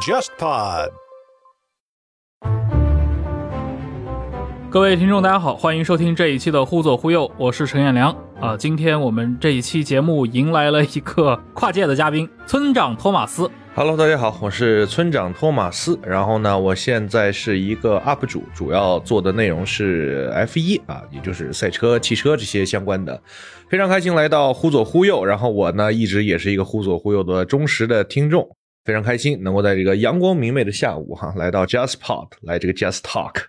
JustPod。各位听众，大家好，欢迎收听这一期的《忽左忽右》，我是陈彦良啊。今天我们这一期节目迎来了一个跨界的嘉宾，村长托马斯。Hello，大家好，我是村长托马斯。然后呢，我现在是一个 UP 主，主要做的内容是 F1 啊，也就是赛车、汽车这些相关的。非常开心来到忽左忽右，然后我呢一直也是一个忽左忽右的忠实的听众，非常开心能够在这个阳光明媚的下午哈，来到 Just Pod，来这个 Just Talk。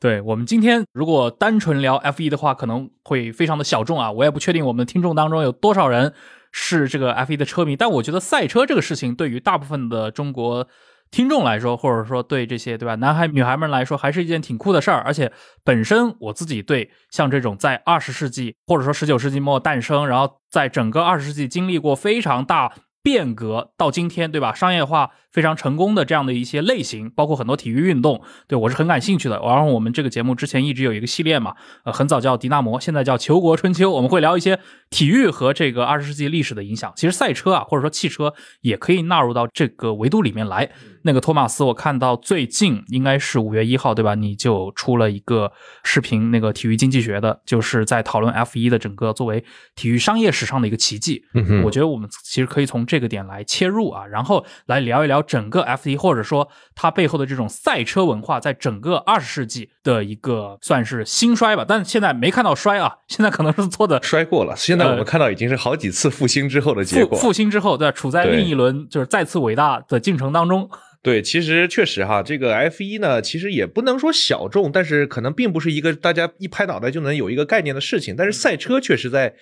对我们今天如果单纯聊 F1 的话，可能会非常的小众啊。我也不确定我们的听众当中有多少人是这个 F1 的车迷，但我觉得赛车这个事情对于大部分的中国听众来说，或者说对这些对吧男孩女孩们来说，还是一件挺酷的事儿。而且本身我自己对像这种在二十世纪或者说十九世纪末诞生，然后在整个二十世纪经历过非常大。变革到今天，对吧？商业化非常成功的这样的一些类型，包括很多体育运动，对我是很感兴趣的。然后我们这个节目之前一直有一个系列嘛，呃，很早叫迪纳摩，现在叫球国春秋，我们会聊一些体育和这个二十世纪历史的影响。其实赛车啊，或者说汽车也可以纳入到这个维度里面来。那个托马斯，我看到最近应该是五月一号，对吧？你就出了一个视频，那个体育经济学的，就是在讨论 F 一的整个作为体育商业史上的一个奇迹。嗯哼我觉得我们其实可以从这个点来切入啊，然后来聊一聊整个 F 一，或者说它背后的这种赛车文化，在整个二十世纪的一个算是兴衰吧。但是现在没看到衰啊，现在可能是做的衰过了，现在我们看到已经是好几次复兴之后的结复果。复兴之后，对，处在另一轮就是再次伟大的进程当中。对，其实确实哈，这个 F 一呢，其实也不能说小众，但是可能并不是一个大家一拍脑袋就能有一个概念的事情。但是赛车确实在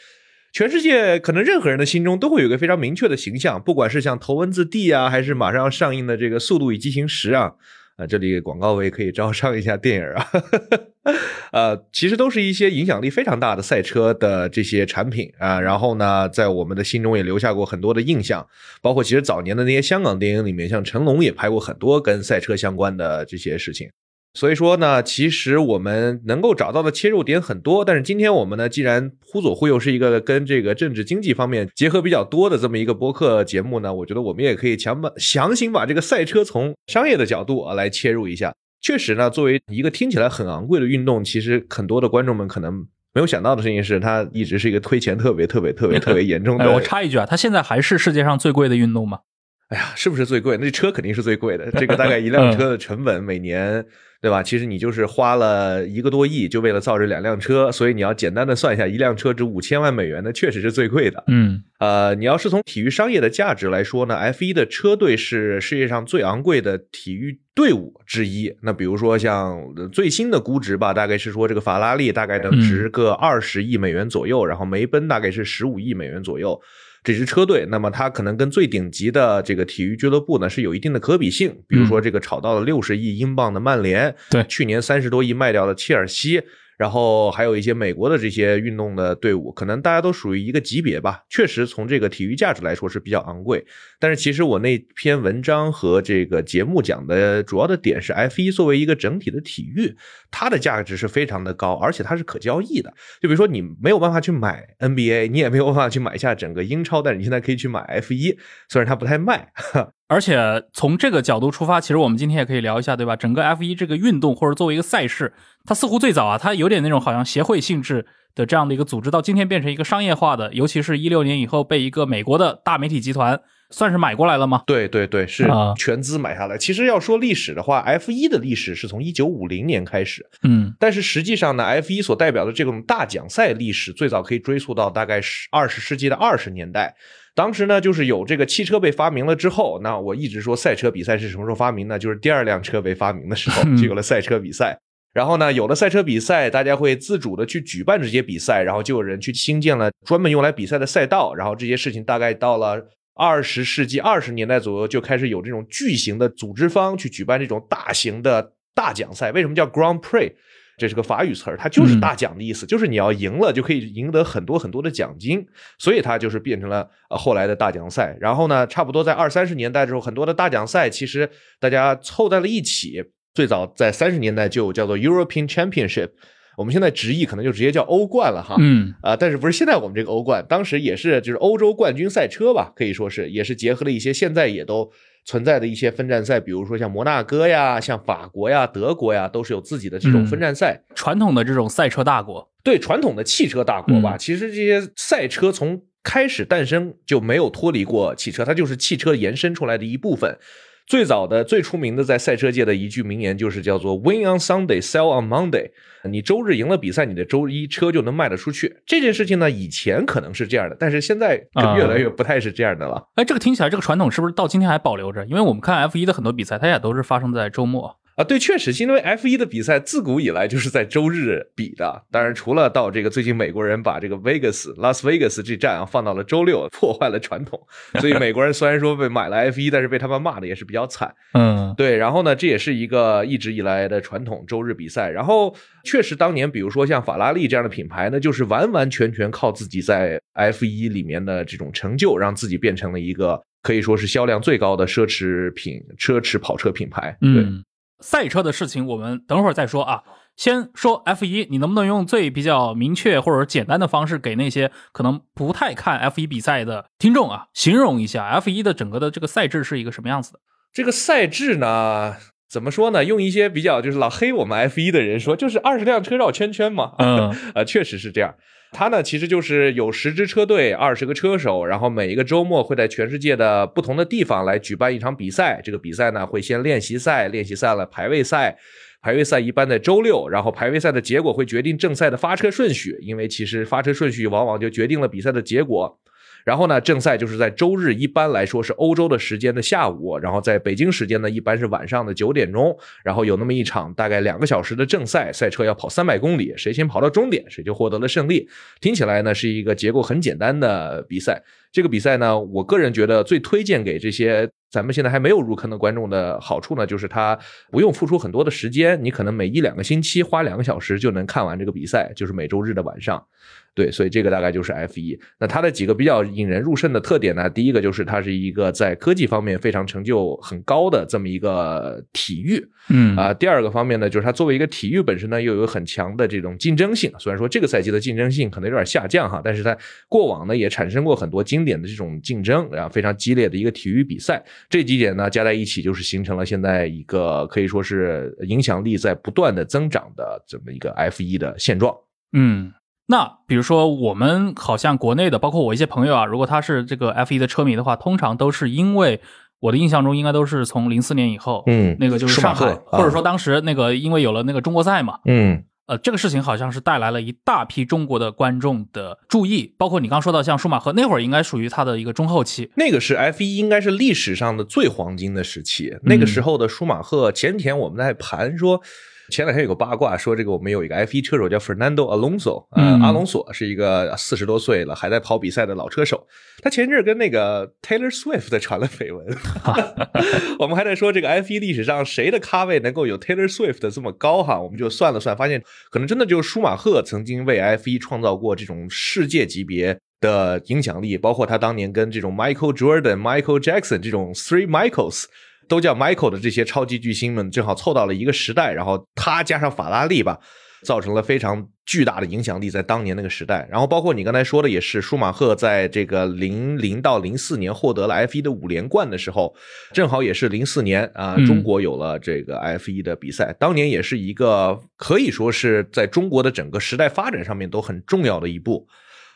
全世界可能任何人的心中都会有一个非常明确的形象，不管是像头文字 D 啊，还是马上要上映的这个《速度与激情十》啊。啊，这里广告位可以招商一下电影啊，呃，其实都是一些影响力非常大的赛车的这些产品啊，然后呢，在我们的心中也留下过很多的印象，包括其实早年的那些香港电影里面，像成龙也拍过很多跟赛车相关的这些事情。所以说呢，其实我们能够找到的切入点很多，但是今天我们呢，既然忽左忽右是一个跟这个政治经济方面结合比较多的这么一个播客节目呢，我觉得我们也可以强把强行把这个赛车从商业的角度啊来切入一下。确实呢，作为一个听起来很昂贵的运动，其实很多的观众们可能没有想到的事情是，它一直是一个推钱特别特别特别特别严重的。哎，我插一句啊，它现在还是世界上最贵的运动吗？哎呀，是不是最贵？那车肯定是最贵的。这个大概一辆车的成本每年，对吧？其实你就是花了一个多亿，就为了造这两辆车，所以你要简单的算一下，一辆车值五千万美元，那确实是最贵的。嗯，呃，你要是从体育商业的价值来说呢，F1 的车队是世界上最昂贵的体育队伍之一。那比如说像最新的估值吧，大概是说这个法拉利大概能值个二十亿美元左右，然后梅奔大概是十五亿美元左右。这支车队，那么它可能跟最顶级的这个体育俱乐部呢是有一定的可比性，比如说这个炒到了六十亿英镑的曼联，对。去年三十多亿卖掉的切尔西，然后还有一些美国的这些运动的队伍，可能大家都属于一个级别吧。确实，从这个体育价值来说是比较昂贵。但是其实我那篇文章和这个节目讲的主要的点是，F1 作为一个整体的体育，它的价值是非常的高，而且它是可交易的。就比如说你没有办法去买 NBA，你也没有办法去买下整个英超，但是你现在可以去买 F1，虽然它不太卖。而且从这个角度出发，其实我们今天也可以聊一下，对吧？整个 F 一这个运动或者作为一个赛事，它似乎最早啊，它有点那种好像协会性质的这样的一个组织，到今天变成一个商业化的，尤其是一六年以后被一个美国的大媒体集团算是买过来了吗？对对对，是啊全资买下来。其实要说历史的话，F 一的历史是从一九五零年开始，嗯但是实际上呢，F 一所代表的这种大奖赛历史最早可以追溯到大概是二十世纪的二十年代。当时呢，就是有这个汽车被发明了之后，那我一直说赛车比赛是什么时候发明呢？就是第二辆车被发明的时候，就有了赛车比赛。然后呢，有了赛车比赛，大家会自主的去举办这些比赛，然后就有人去兴建了专门用来比赛的赛道，然后这些事情大概到了二十世纪二十年代左右，就开始有这种巨型的组织方去举办这种大型的大奖赛。为什么叫 Grand Prix？这是个法语词儿，它就是大奖的意思，就是你要赢了就可以赢得很多很多的奖金，所以它就是变成了呃后来的大奖赛。然后呢，差不多在二三十年代之后，很多的大奖赛其实大家凑在了一起。最早在三十年代就叫做 European Championship，我们现在直译可能就直接叫欧冠了哈。嗯啊，但是不是现在我们这个欧冠，当时也是就是欧洲冠军赛车吧，可以说是也是结合了一些现在也都存在的一些分站赛，比如说像摩纳哥呀、像法国呀、德国呀，都是有自己的这种分站赛。传统的这种赛车大国，对传统的汽车大国吧，嗯其实这些赛车从开始诞生就没有脱离过汽车，它就是汽车延伸出来的一部分。最早的、最出名的在赛车界的一句名言就是叫做 “Win on Sunday, sell on Monday”。你周日赢了比赛，你的周一车就能卖得出去。这件事情呢，以前可能是这样的，但是现在就越来越不太是这样的了。哎，这个听起来这个传统是不是到今天还保留着？因为我们看 F 1的很多比赛，它也都是发生在周末。啊，对，确实是因为 F 一的比赛自古以来就是在周日比的。当然，除了到这个最近美国人把这个 Vegas 拉斯维加斯这站啊放到了周六，破坏了传统，所以美国人虽然说被买了 F 一但是被他们骂的也是比较惨。嗯对，然后呢，这也是一个一直以来的传统，周日比赛。然后确实当年，比如说像法拉利这样的品牌呢，就是完完全全靠自己在 F 一里面的这种成就，让自己变成了一个可以说是销量最高的奢侈品、奢侈跑车品牌。对。嗯，赛车的事情我们等会儿再说啊。先说 F 一你能不能用最比较明确或者简单的方式，给那些可能不太看 F 一比赛的听众啊，形容一下 F 一的整个的这个赛制是一个什么样子的？这个赛制呢，怎么说呢？用一些比较就是老黑我们 F 一的人说，就是二十辆车绕圈圈嘛。嗯 呃，确实是这样。它呢，其实就是有十支车队，二十个车手，然后每一个周末会在全世界的不同的地方来举办一场比赛。这个比赛呢，会先练习赛，练习赛了排位赛。排位赛一般在周六，然后排位赛的结果会决定正赛的发车顺序，因为其实发车顺序往往就决定了比赛的结果。然后呢，正赛就是在周日，一般来说是欧洲的时间的下午，然后在北京时间呢，一般是晚上的九点钟，然后有那么一场大概两个小时的正赛，赛车要跑三百公里，谁先跑到终点，谁就获得了胜利。听起来呢是一个结构很简单的比赛。这个比赛呢，我个人觉得最推荐给这些咱们现在还没有入坑的观众的好处呢，就是它不用付出很多的时间，你可能每一两个星期花两个小时就能看完这个比赛，就是每周日的晚上。对，所以这个大概就是 F 一。那它的几个比较引人入胜的特点呢，第一个就是它是一个在科技方面非常成就很高的这么一个体育嗯啊、第二个方面呢，就是它作为一个体育本身呢，又有很强的这种竞争性。虽然说这个赛季的竞争性可能有点下降哈，但是它过往呢也产生过很多经典的这种竞争，然后非常激烈的一个体育比赛。这几点呢加在一起，就是形成了现在一个可以说是影响力在不断的增长的这么一个 F 一的现状。嗯，那比如说我们好像国内的，包括我一些朋友啊，如果他是这个 F 一的车迷的话，通常都是因为我的印象中应该都是从零四年以后，嗯那个就是上海，或者说当时那个因为有了那个中国赛嘛，嗯呃，这个事情好像是带来了一大批中国的观众的注意，包括你刚说到像舒马赫那会儿，应该属于他的一个中后期。那个是 F 一，应该是历史上的最黄金的时期。那个时候的舒马赫，前几天我们在盘说，前两天有个八卦说，这个我们有一个 F 一车手叫 Fernando Alonso，呃，嗯阿隆索是一个四十多岁了还在跑比赛的老车手。他前阵儿跟那个 Taylor Swift 传了绯闻，我们还在说这个 F 一历史上谁的咖位能够有 Taylor Swift 这么高哈？我们就算了算，发现可能真的就是舒马赫曾经为 F 一创造过这种世界级别的影响力，包括他当年跟这种 Michael Jordan、Michael Jackson 这种 Three Michaels 都叫 Michael 的这些超级巨星们，正好凑到了一个时代，然后他加上法拉利吧。造成了非常巨大的影响力，在当年那个时代。然后包括你刚才说的，也是舒马赫在这个零零到零四年获得了 F 一的五连冠的时候，正好也是零四年啊，嗯中国有了这个 F 一的比赛。当年也是一个可以说是在中国的整个时代发展上面都很重要的一步。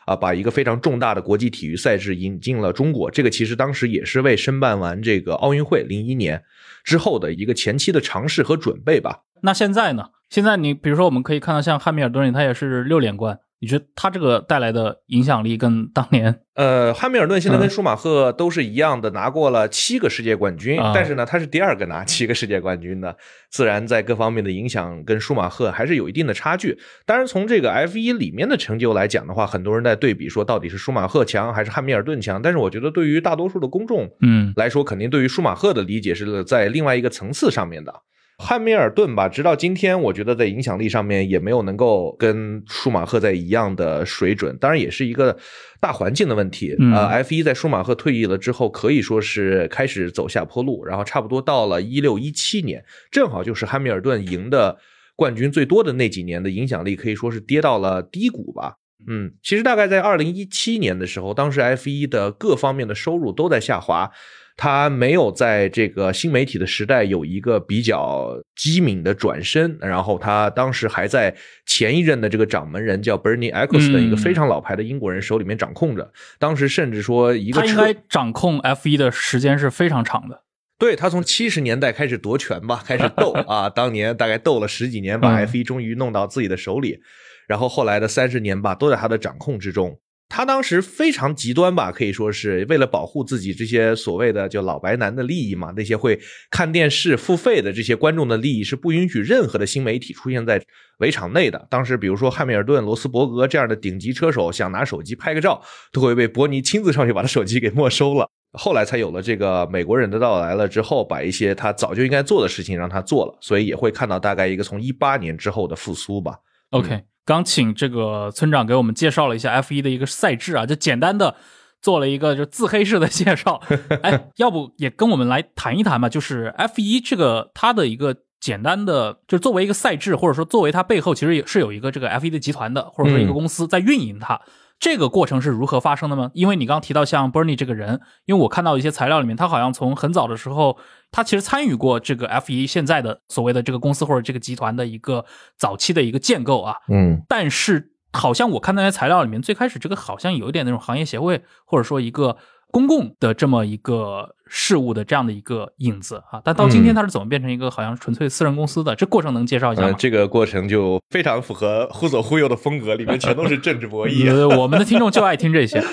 啊，把一个非常重大的国际体育赛事引进了中国，这个其实当时也是为申办完这个奥运会零一年之后的一个前期的尝试和准备吧。那现在呢？现在你比如说，我们可以看到像汉密尔顿，他也是六连冠，你觉得他这个带来的影响力跟当年呃，汉密尔顿现在跟嗯舒马赫都是一样的，拿过了七个世界冠军，啊但是呢，他是第二个拿七个世界冠军的，自然在各方面的影响跟舒马赫还是有一定的差距。当然，从这个 F 一里面的成就来讲的话，很多人在对比说到底是舒马赫强还是汉密尔顿强，但是我觉得对于大多数的公众嗯来说，肯定对于舒马赫的理解是在另外一个层次上面的。汉密尔顿吧，直到今天，我觉得在影响力上面也没有能够跟舒马赫在一样的水准。当然，也是一个大环境的问题。嗯呃，F 一在舒马赫退役了之后，可以说是开始走下坡路，然后差不多到了一六一七年，正好就是汉密尔顿赢的冠军最多的那几年的影响力可以说是跌到了低谷吧。嗯，其实大概在二零一七年的时候，当时 F 一的各方面的收入都在下滑，它没有在这个新媒体的时代有一个比较机敏的转身，然后他当时还在前一任的这个掌门人叫 Bernie Eccleston、嗯一个非常老牌的英国人手里面掌控着，当时甚至说一个车他应该掌控 F 一的时间是非常长的。对他从七十年代开始夺权吧，开始斗啊，当年大概斗了十几年，把嗯 F 一终于弄到自己的手里，然后后来的三十年吧，都在他的掌控之中。他当时非常极端吧，可以说是为了保护自己这些所谓的就老白男的利益嘛，那些会看电视付费的这些观众的利益是不允许任何的新媒体出现在围场内的。当时比如说汉密尔顿、罗斯伯格这样的顶级车手想拿手机拍个照，都会被伯尼亲自上去把他手机给没收了。后来才有了这个美国人的到来了之后，把一些他早就应该做的事情让他做了，所以也会看到大概一个从一八年之后的复苏吧。OK，刚请这个村长给我们介绍了一下 F 一的一个赛制啊，就简单的做了一个就自黑式的介绍。哎，要不也跟我们来谈一谈吧？就是 F 一这个它的一个简单的，就作为一个赛制，或者说作为它背后其实也是有一个这个 F 一的集团的，或者说一个公司在运营它。这个过程是如何发生的吗？因为你刚刚提到像 Bernie 这个人，因为我看到一些材料里面，他好像从很早的时候，他其实参与过这个 F 一现在的所谓的这个公司或者这个集团的一个早期的一个建构啊。嗯，但是好像我看那些材料里面，最开始这个好像有一点那种行业协会或者说一个公共的这么一个事物的这样的一个影子啊。但到今天它是怎么变成一个好像纯粹私人公司的？这过程能介绍一下呃，吗？这个过程就非常符合忽左忽右的风格，里面全都是政治博弈。呃，我们的听众就爱听这些。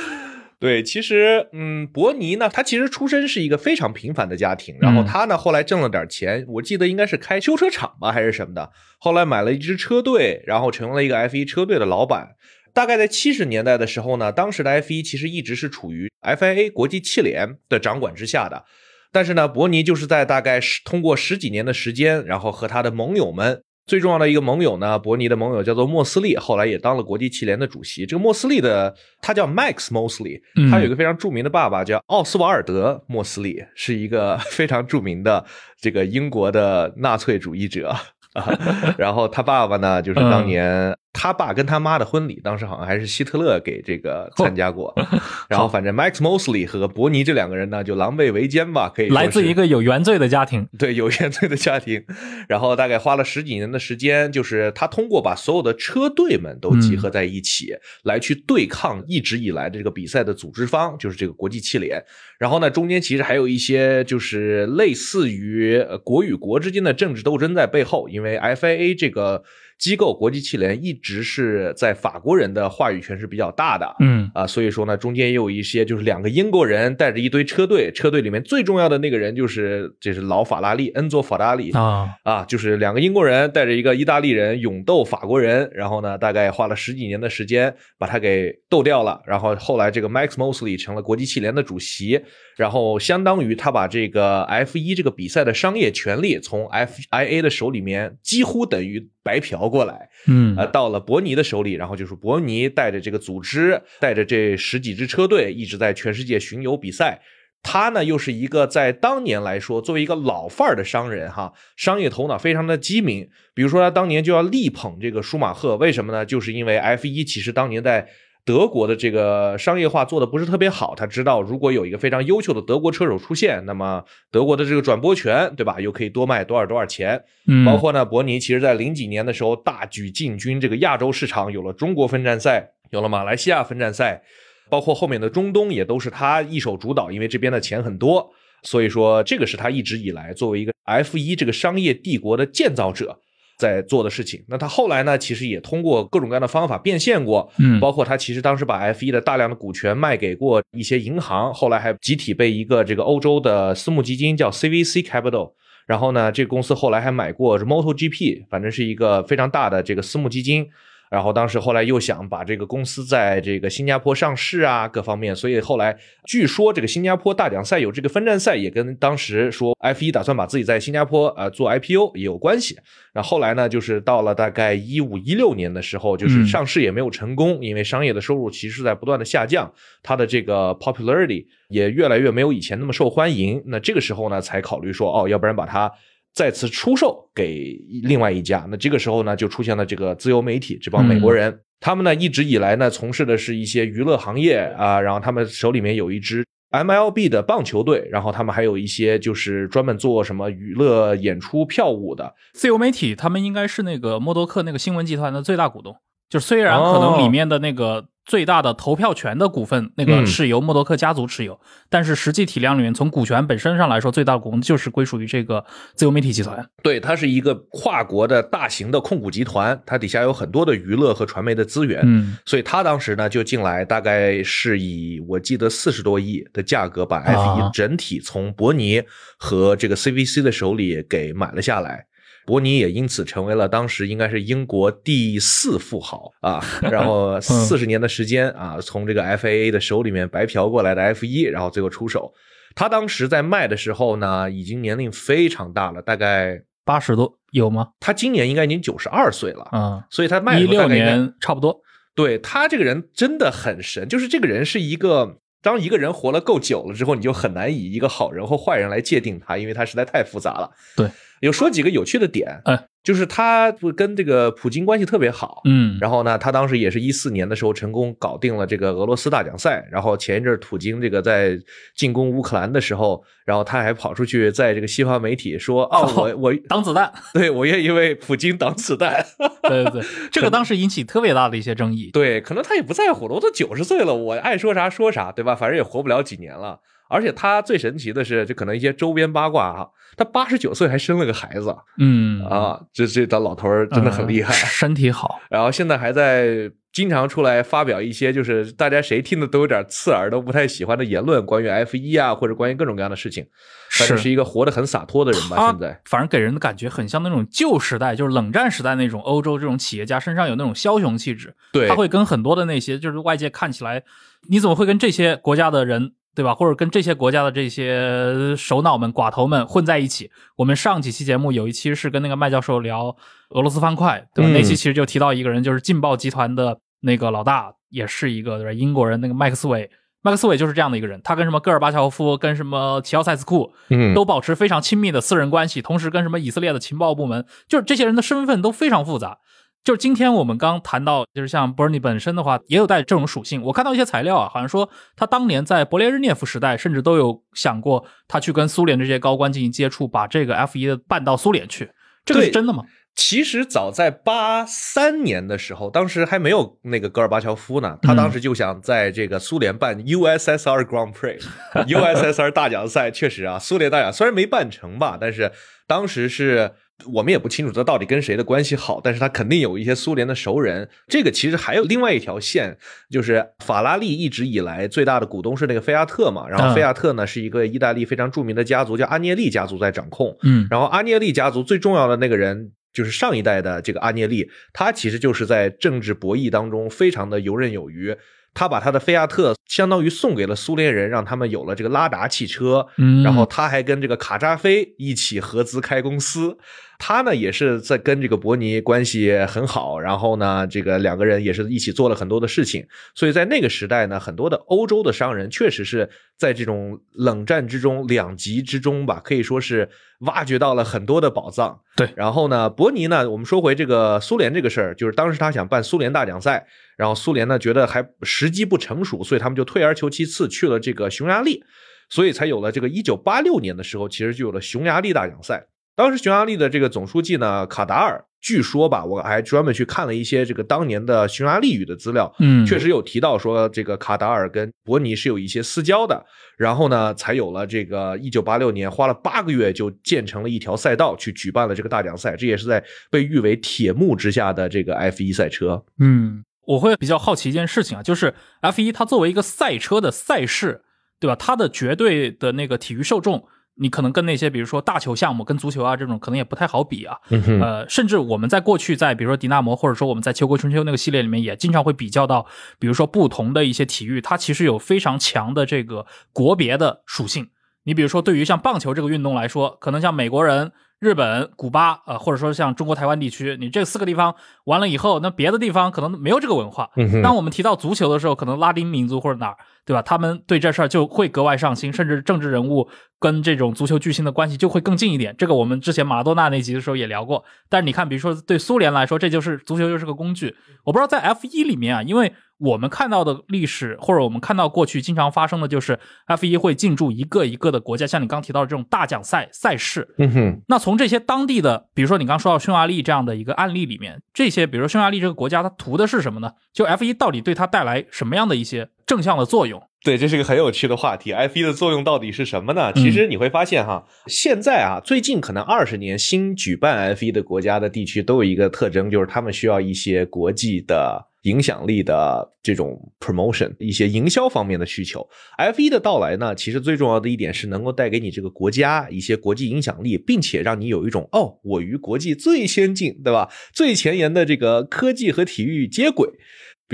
对，其实，嗯，伯尼呢，他其实出身是一个非常平凡的家庭，然后嗯他呢，后来挣了点钱，我记得应该是开修车厂吧，还是什么的，后来买了一支车队，然后成为了一个 F1 车队的老板。大概在七十年代的时候呢，当时的 F1 其实一直是处于 FIA 国际汽联的掌管之下的，但是呢，伯尼就是在大概十通过十几年的时间，然后和他的盟友们。最重要的一个盟友呢，伯尼的盟友叫做莫斯利，后来也当了国际汽联的主席。这个莫斯利的他叫 Max Mosley，嗯他有一个非常著名的爸爸叫奥斯瓦尔德·莫斯利，是一个 非常著名的这个英国的纳粹主义者。啊，然后他爸爸呢，就是当年他爸跟他妈的婚礼，当时好像还是希特勒给这个参加过。然后反正 Max Mosley 和伯尼这两个人呢，就狼狈为奸吧，可以说来自一个有原罪的家庭。对有原罪的家庭，然后大概花了十几年的时间，就是他通过把所有的车队们都集合在一起，来去对抗一直以来的这个比赛的组织方，就是这个国际汽联。然后呢，中间其实还有一些就是类似于呃国与国之间的政治斗争在背后，因为 FIA 这个机构国际汽联一直是在法国人的话语权是比较大的，嗯。啊，所以说呢，中间也有一些就是两个英国人带着一堆车队，车队里面最重要的那个人就是这是老法拉利恩佐法拉利啊，啊，就是两个英国人带着一个意大利人勇斗法国人，然后呢，大概花了十几年的时间把他给斗掉了，然后后来这个 Max Mosley 成了国际汽联的主席，然后相当于他把这个 F 一这个比赛的商业权利从 FIA 的手里面几乎等于白嫖过来，嗯呃，到了伯尼的手里，然后就是伯尼带着这个组织，带着这十几支车队，一直在全世界巡游比赛。他呢，又是一个在当年来说，作为一个老范儿的商人，哈，商业头脑非常的机敏。比如说，他当年就要力捧这个舒马赫，为什么呢？就是因为 F 一其实当年在德国的这个商业化做的不是特别好，他知道如果有一个非常优秀的德国车手出现，那么德国的这个转播权，对吧？又可以多卖多少多少钱。嗯，包括呢，伯尼其实在零几年的时候大举进军这个亚洲市场，有了中国分站赛，有了马来西亚分站赛，包括后面的中东也都是他一手主导，因为这边的钱很多，所以说这个是他一直以来作为一个 F 一这个商业帝国的建造者。在做的事情，那他后来呢？其实也通过各种各样的方法变现过，嗯包括他其实当时把 F 一的大量的股权卖给过一些银行，后来还集体被一个这个欧洲的私募基金叫 CVC Capital，然后呢，这个公司后来还买过 MotoGP，反正是一个非常大的这个私募基金。然后当时后来又想把这个公司在这个新加坡上市啊，各方面，所以后来据说这个新加坡大奖赛有这个分站赛，也跟当时说 F 一打算把自己在新加坡呃做 IPO 也有关系。那后来呢，就是到了大概一五一六年的时候，就是嗯上市也没有成功，因为商业的收入其实是在不断的下降，它的这个 popularity 也越来越没有以前那么受欢迎。那这个时候呢，才考虑说，哦，要不然把它再次出售给另外一家。那这个时候呢，就出现了这个自由媒体这帮美国人，他们呢一直以来呢从事的是一些娱乐行业啊，然后他们手里面有一支 MLB 的棒球队，然后他们还有一些就是专门做什么娱乐演出票务的自由媒体，他们应该是那个默多克那个新闻集团的最大股东。就虽然可能里面的那个最大的投票权的股份，那个是由默多克家族持有，但是实际体量里面，从股权本身上来说，最大股东就是归属于这个自由媒体集团。对，它是一个跨国的大型的控股集团，它底下有很多的娱乐和传媒的资源。嗯，所以它当时呢就进来，大概是以我记得四十多亿的价格把 F 一整体从伯尼和这个 CVC 的手里给买了下来。伯尼也因此成为了当时应该是英国第四富豪啊，然后 四十年的时间啊，从这个 FAA 的手里面白嫖过来的 F 一，然后最后出手。他当时在卖的时候呢，已经年龄非常大了，大概八十多有吗？他今年应该已经九十二岁了啊，所以他卖一六年差不多。对他这个人真的很神，就是这个人是一个，当一个人活了够久了之后，你就很难以一个好人或坏人来界定他，因为他实在太复杂了。对。有说几个有趣的点，嗯，就是他不跟这个普京关系特别好，嗯，然后呢，他当时也是一四年的时候成功搞定了这个俄罗斯大奖赛，然后前一阵普京这个在进攻乌克兰的时候，然后他还跑出去在这个西方媒体说，哦，我我挡子弹，对我愿意为普京挡子弹，对 对对，这个当时引起特别大的一些争议，对，可能他也不在乎了，我都九十岁了，我爱说啥说啥，对吧？反正也活不了几年了。而且他最神奇的是，就可能一些周边八卦啊，他八十九岁还生了个孩子，嗯啊，这这老老头儿真的很厉害，身体好，然后现在还在经常出来发表一些就是大家谁听的都有点刺耳，都不太喜欢的言论，关于 F 一啊，或者关于各种各样的事情，反正是一个活得很洒脱的人吧。现在反正给人的感觉很像那种旧时代，就是冷战时代那种欧洲这种企业家身上有那种枭雄气质，对，他会跟很多的那些就是外界看起来，你怎么会跟这些国家的人？对吧？或者跟这些国家的这些首脑们、寡头们混在一起。我们上几期节目有一期是跟那个麦教授聊俄罗斯方块，对吧？那期其实就提到一个人，就是劲爆集团的那个老大，也是一个对吧？英国人，那个麦克斯韦。麦克斯韦就是这样的一个人，他跟什么戈尔巴乔夫、跟什么齐奥塞斯库，嗯，都保持非常亲密的私人关系，同时跟什么以色列的情报部门，就是这些人的身份都非常复杂。就是今天我们刚谈到，就是像 Bernie 本身的话，也有带这种属性。我看到一些材料啊，好像说他当年在勃列日涅夫时代，甚至都有想过他去跟苏联这些高官进行接触，把这个 F 一的办到苏联去。这个是真的吗？其实早在八三年的时候，当时还没有那个戈尔巴乔夫呢，他当时就想在这个苏联办 USSR Grand Prix，USSR 大奖赛。确实啊，苏联大奖虽然没办成吧，但是当时是。我们也不清楚他到底跟谁的关系好，但是他肯定有一些苏联的熟人。这个其实还有另外一条线，就是法拉利一直以来最大的股东是那个菲亚特嘛，然后菲亚特呢是一个意大利非常著名的家族，叫阿涅利家族在掌控。嗯，然后阿涅利家族最重要的那个人就是上一代的这个阿涅利，他其实就是在政治博弈当中非常的游刃有余。他把他的菲亚特相当于送给了苏联人，让他们有了这个拉达汽车。嗯，然后他还跟这个卡扎菲一起合资开公司。他呢也是在跟这个伯尼关系很好，然后呢，这个两个人也是一起做了很多的事情。所以在那个时代呢，很多的欧洲的商人确实是在这种冷战之中两极之中吧，可以说是挖掘到了很多的宝藏。对，然后呢，伯尼呢，我们说回这个苏联这个事儿，就是当时他想办苏联大奖赛。然后苏联呢觉得还时机不成熟，所以他们就退而求其次去了这个匈牙利，所以才有了这个一九八六年的时候，其实就有了匈牙利大奖赛。当时匈牙利的这个总书记呢卡达尔，据说吧，我还专门去看了一些这个当年的匈牙利语的资料，嗯，确实有提到说这个卡达尔跟伯尼是有一些私交的。然后呢，才有了这个一九八六年花了八个月就建成了一条赛道去举办了这个大奖赛，这也是在被誉为铁幕之下的这个 F 一赛车，嗯。我会比较好奇一件事情啊，就是 F 一它作为一个赛车的赛事，对吧？它的绝对的那个体育受众，你可能跟那些比如说大球项目、跟足球啊这种可能也不太好比啊。呃，甚至我们在过去在比如说迪纳摩或者说我们在秋国春秋那个系列里面，也经常会比较到，比如说不同的一些体育，它其实有非常强的这个国别的属性。你比如说对于像棒球这个运动来说，可能像美国人。日本、古巴，呃，或者说像中国台湾地区，你这四个地方完了以后，那别的地方可能没有这个文化。当我们提到足球的时候，可能拉丁民族或者哪儿，对吧？他们对这事儿就会格外上心，甚至政治人物跟这种足球巨星的关系就会更近一点。这个我们之前马拉多纳那集的时候也聊过。但是你看，比如说对苏联来说，这就是足球就是个工具。我不知道在 F 一里面啊，因为我们看到的历史或者我们看到过去经常发生的就是 F 一会进驻一个一个的国家，像你刚提到的这种大奖赛赛事。嗯哼，那从这些当地的，比如说你刚说到匈牙利这样的一个案例里面，这些比如说匈牙利这个国家，它图的是什么呢？就 F 一到底对它带来什么样的一些正向的作用？对，这是个很有趣的话题。F 一的作用到底是什么呢？其实你会发现哈，现在啊，最近可能二十年新举办 F 一的国家的地区都有一个特征，就是他们需要一些国际的影响力的这种 promotion，一些营销方面的需求。F 一的到来呢，其实最重要的一点是能够带给你这个国家一些国际影响力，并且让你有一种哦，我与国际最先进，对吧？最前沿的这个科技和体育接轨。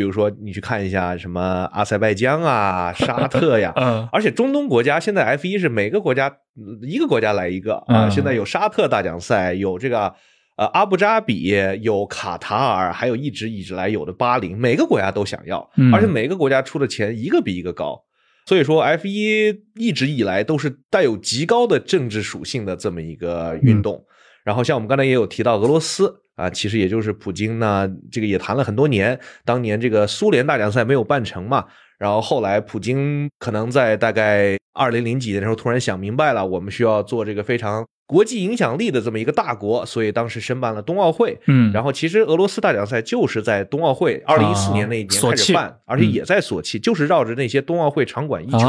比如说，你去看一下什么阿塞拜疆啊、沙特呀，嗯，而且中东国家现在 F 一是每个国家一个国家来一个啊。现在有沙特大奖赛，有这个呃阿布扎比，有卡塔尔，还有一直一直来有的巴林，每个国家都想要，而且每个国家出的钱一个比一个高。所以说，F 一一直以来都是带有极高的政治属性的这么一个运动。然后像我们刚才也有提到俄罗斯。啊，其实也就是普京呢，这个也谈了很多年。当年这个苏联大奖赛没有办成嘛，然后后来普京可能在大概二零零几年的时候突然想明白了，我们需要做这个非常国际影响力的这么一个大国，所以当时申办了冬奥会。嗯，然后其实俄罗斯大奖赛就是在冬奥会二零一四年那一年开始办，而且也在索契，就是绕着那些冬奥会场馆一圈。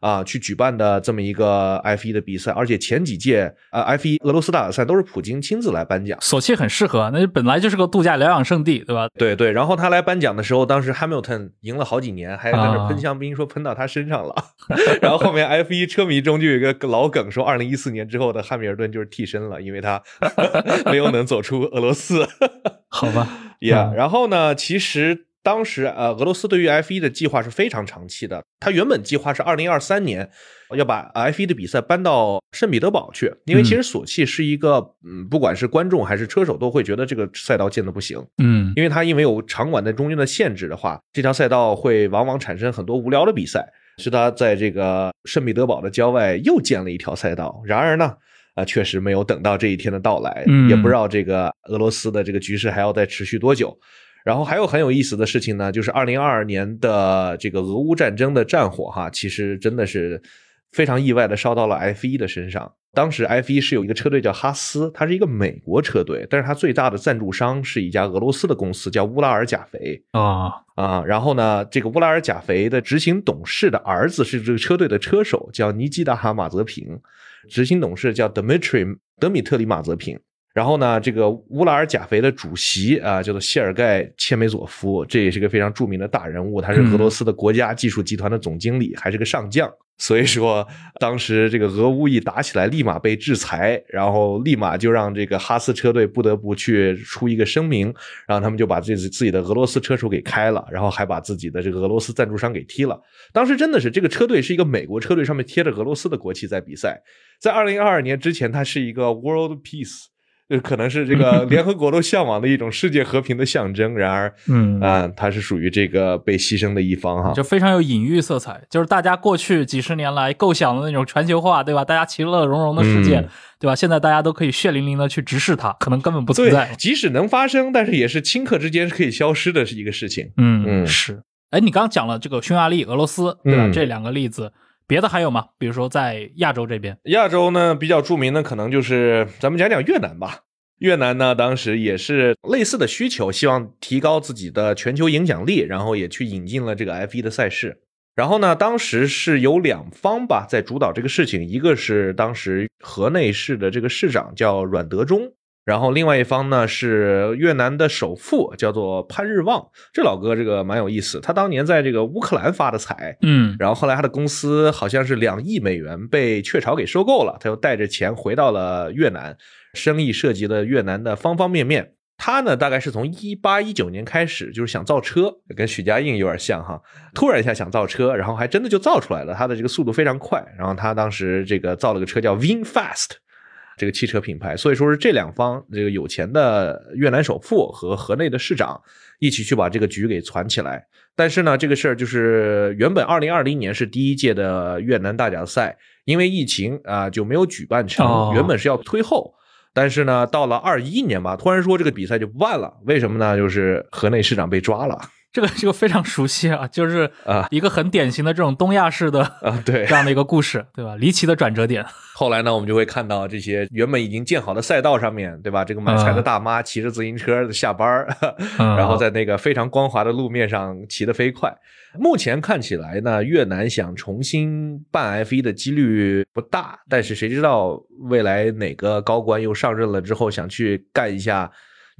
啊，去举办的这么一个 F 一的比赛，而且前几届呃 F 一俄罗斯大奖赛都是普京亲自来颁奖。索契很适合，那本来就是个度假疗养圣地，对吧？对对。然后他来颁奖的时候，当时 Hamilton 赢了好几年，还在那喷香槟，说喷到他身上了。然后后面 F 一车迷中就有一个老梗，说二零一四年之后的汉密尔顿就是替身了，因为他 没有能走出俄罗斯。好吧，Yeah。然后呢，其实。当时，呃，俄罗斯对于 F 一的计划是非常长期的。他原本计划是二零二三年要把 F 一的比赛搬到圣彼得堡去，因为其实索契是一个，嗯，不管是观众还是车手都会觉得这个赛道建的不行，嗯，因为它因为有场馆在中间的限制的话，这条赛道会往往产生很多无聊的比赛。是他在这个圣彼得堡的郊外又建了一条赛道。然而呢，啊，确实没有等到这一天的到来，也不知道这个俄罗斯的这个局势还要再持续多久。然后还有很有意思的事情呢，就是二零二二年的这个俄乌战争的战火哈，其实真的是非常意外的烧到了 F 一的身上。当时 F 一是有一个车队叫哈斯，它是一个美国车队，但是它最大的赞助商是一家俄罗斯的公司，叫乌拉尔钾肥啊啊。然后呢，这个乌拉尔钾肥的执行董事的儿子是这个车队的车手，叫尼基达哈马泽平，执行董事叫 Dmitry 德米特里马泽平。然后呢，这个乌拉尔钾肥的主席啊，叫做谢尔盖切梅佐夫，这也是个非常著名的大人物，他是俄罗斯的国家技术集团的总经理，还是个上将。所以说，当时这个俄乌一打起来，立马被制裁，然后立马就让这个哈斯车队不得不去出一个声明，然后他们就把自己自己的俄罗斯车手给开了，然后还把自己的这个俄罗斯赞助商给踢了。当时真的是这个车队是一个美国车队，上面贴着俄罗斯的国旗在比赛。在二零二二年之前，它是一个 World Peace。就可能是这个 联合国都向往的一种世界和平的象征，然而，嗯啊，它是属于这个被牺牲的一方哈，就非常有隐喻色彩，就是大家过去几十年来构想的那种全球化，对吧？大家其乐融融的世界，对吧？现在大家都可以血淋淋的去直视它，可能根本不存在。即使能发生，但是也是顷刻之间是可以消失的，是一个事情。嗯嗯，是。哎，你刚刚讲了这个匈牙利、俄罗斯，对吧？这两个例子。别的还有吗？比如说在亚洲这边，亚洲呢比较著名的可能就是咱们讲讲越南吧。越南呢当时也是类似的需求，希望提高自己的全球影响力，然后也去引进了这个 F 一的赛事。然后呢，当时是有两方吧在主导这个事情，一个是当时河内市的这个市长叫阮德忠。然后另外一方呢是越南的首富，叫做潘日旺。这老哥这个蛮有意思，他当年在这个乌克兰发的财，嗯，然后后来他的公司好像是两亿美元被雀巢给收购了，他又带着钱回到了越南，生意涉及了越南的方方面面。他呢大概是从一八一九年开始，就是想造车，跟许家印有点像哈，突然一下想造车，然后还真的就造出来了，他的这个速度非常快。然后他当时这个造了个车叫 VinFast。这个汽车品牌，所以说是这两方这个有钱的越南首富和河内的市长一起去把这个局给攒起来。但是呢，这个事儿就是原本二零二零年是第一届的越南大奖赛，因为疫情啊就没有举办成，原本是要推后。但是呢，到了二一年吧，突然说这个比赛就不办了，为什么呢？就是河内市长被抓了。这个这个非常熟悉啊，就是啊一个很典型的这种东亚式的啊对这样的一个故事，对吧？离奇的转折点。后来呢，我们就会看到这些原本已经建好的赛道上面，对吧？这个买菜的大妈骑着自行车下班儿 然后在那个非常光滑的路面上骑得飞快。目前看起来呢，越南想重新办 F 一的几率不大，但是谁知道未来哪个高官又上任了之后想去干一下。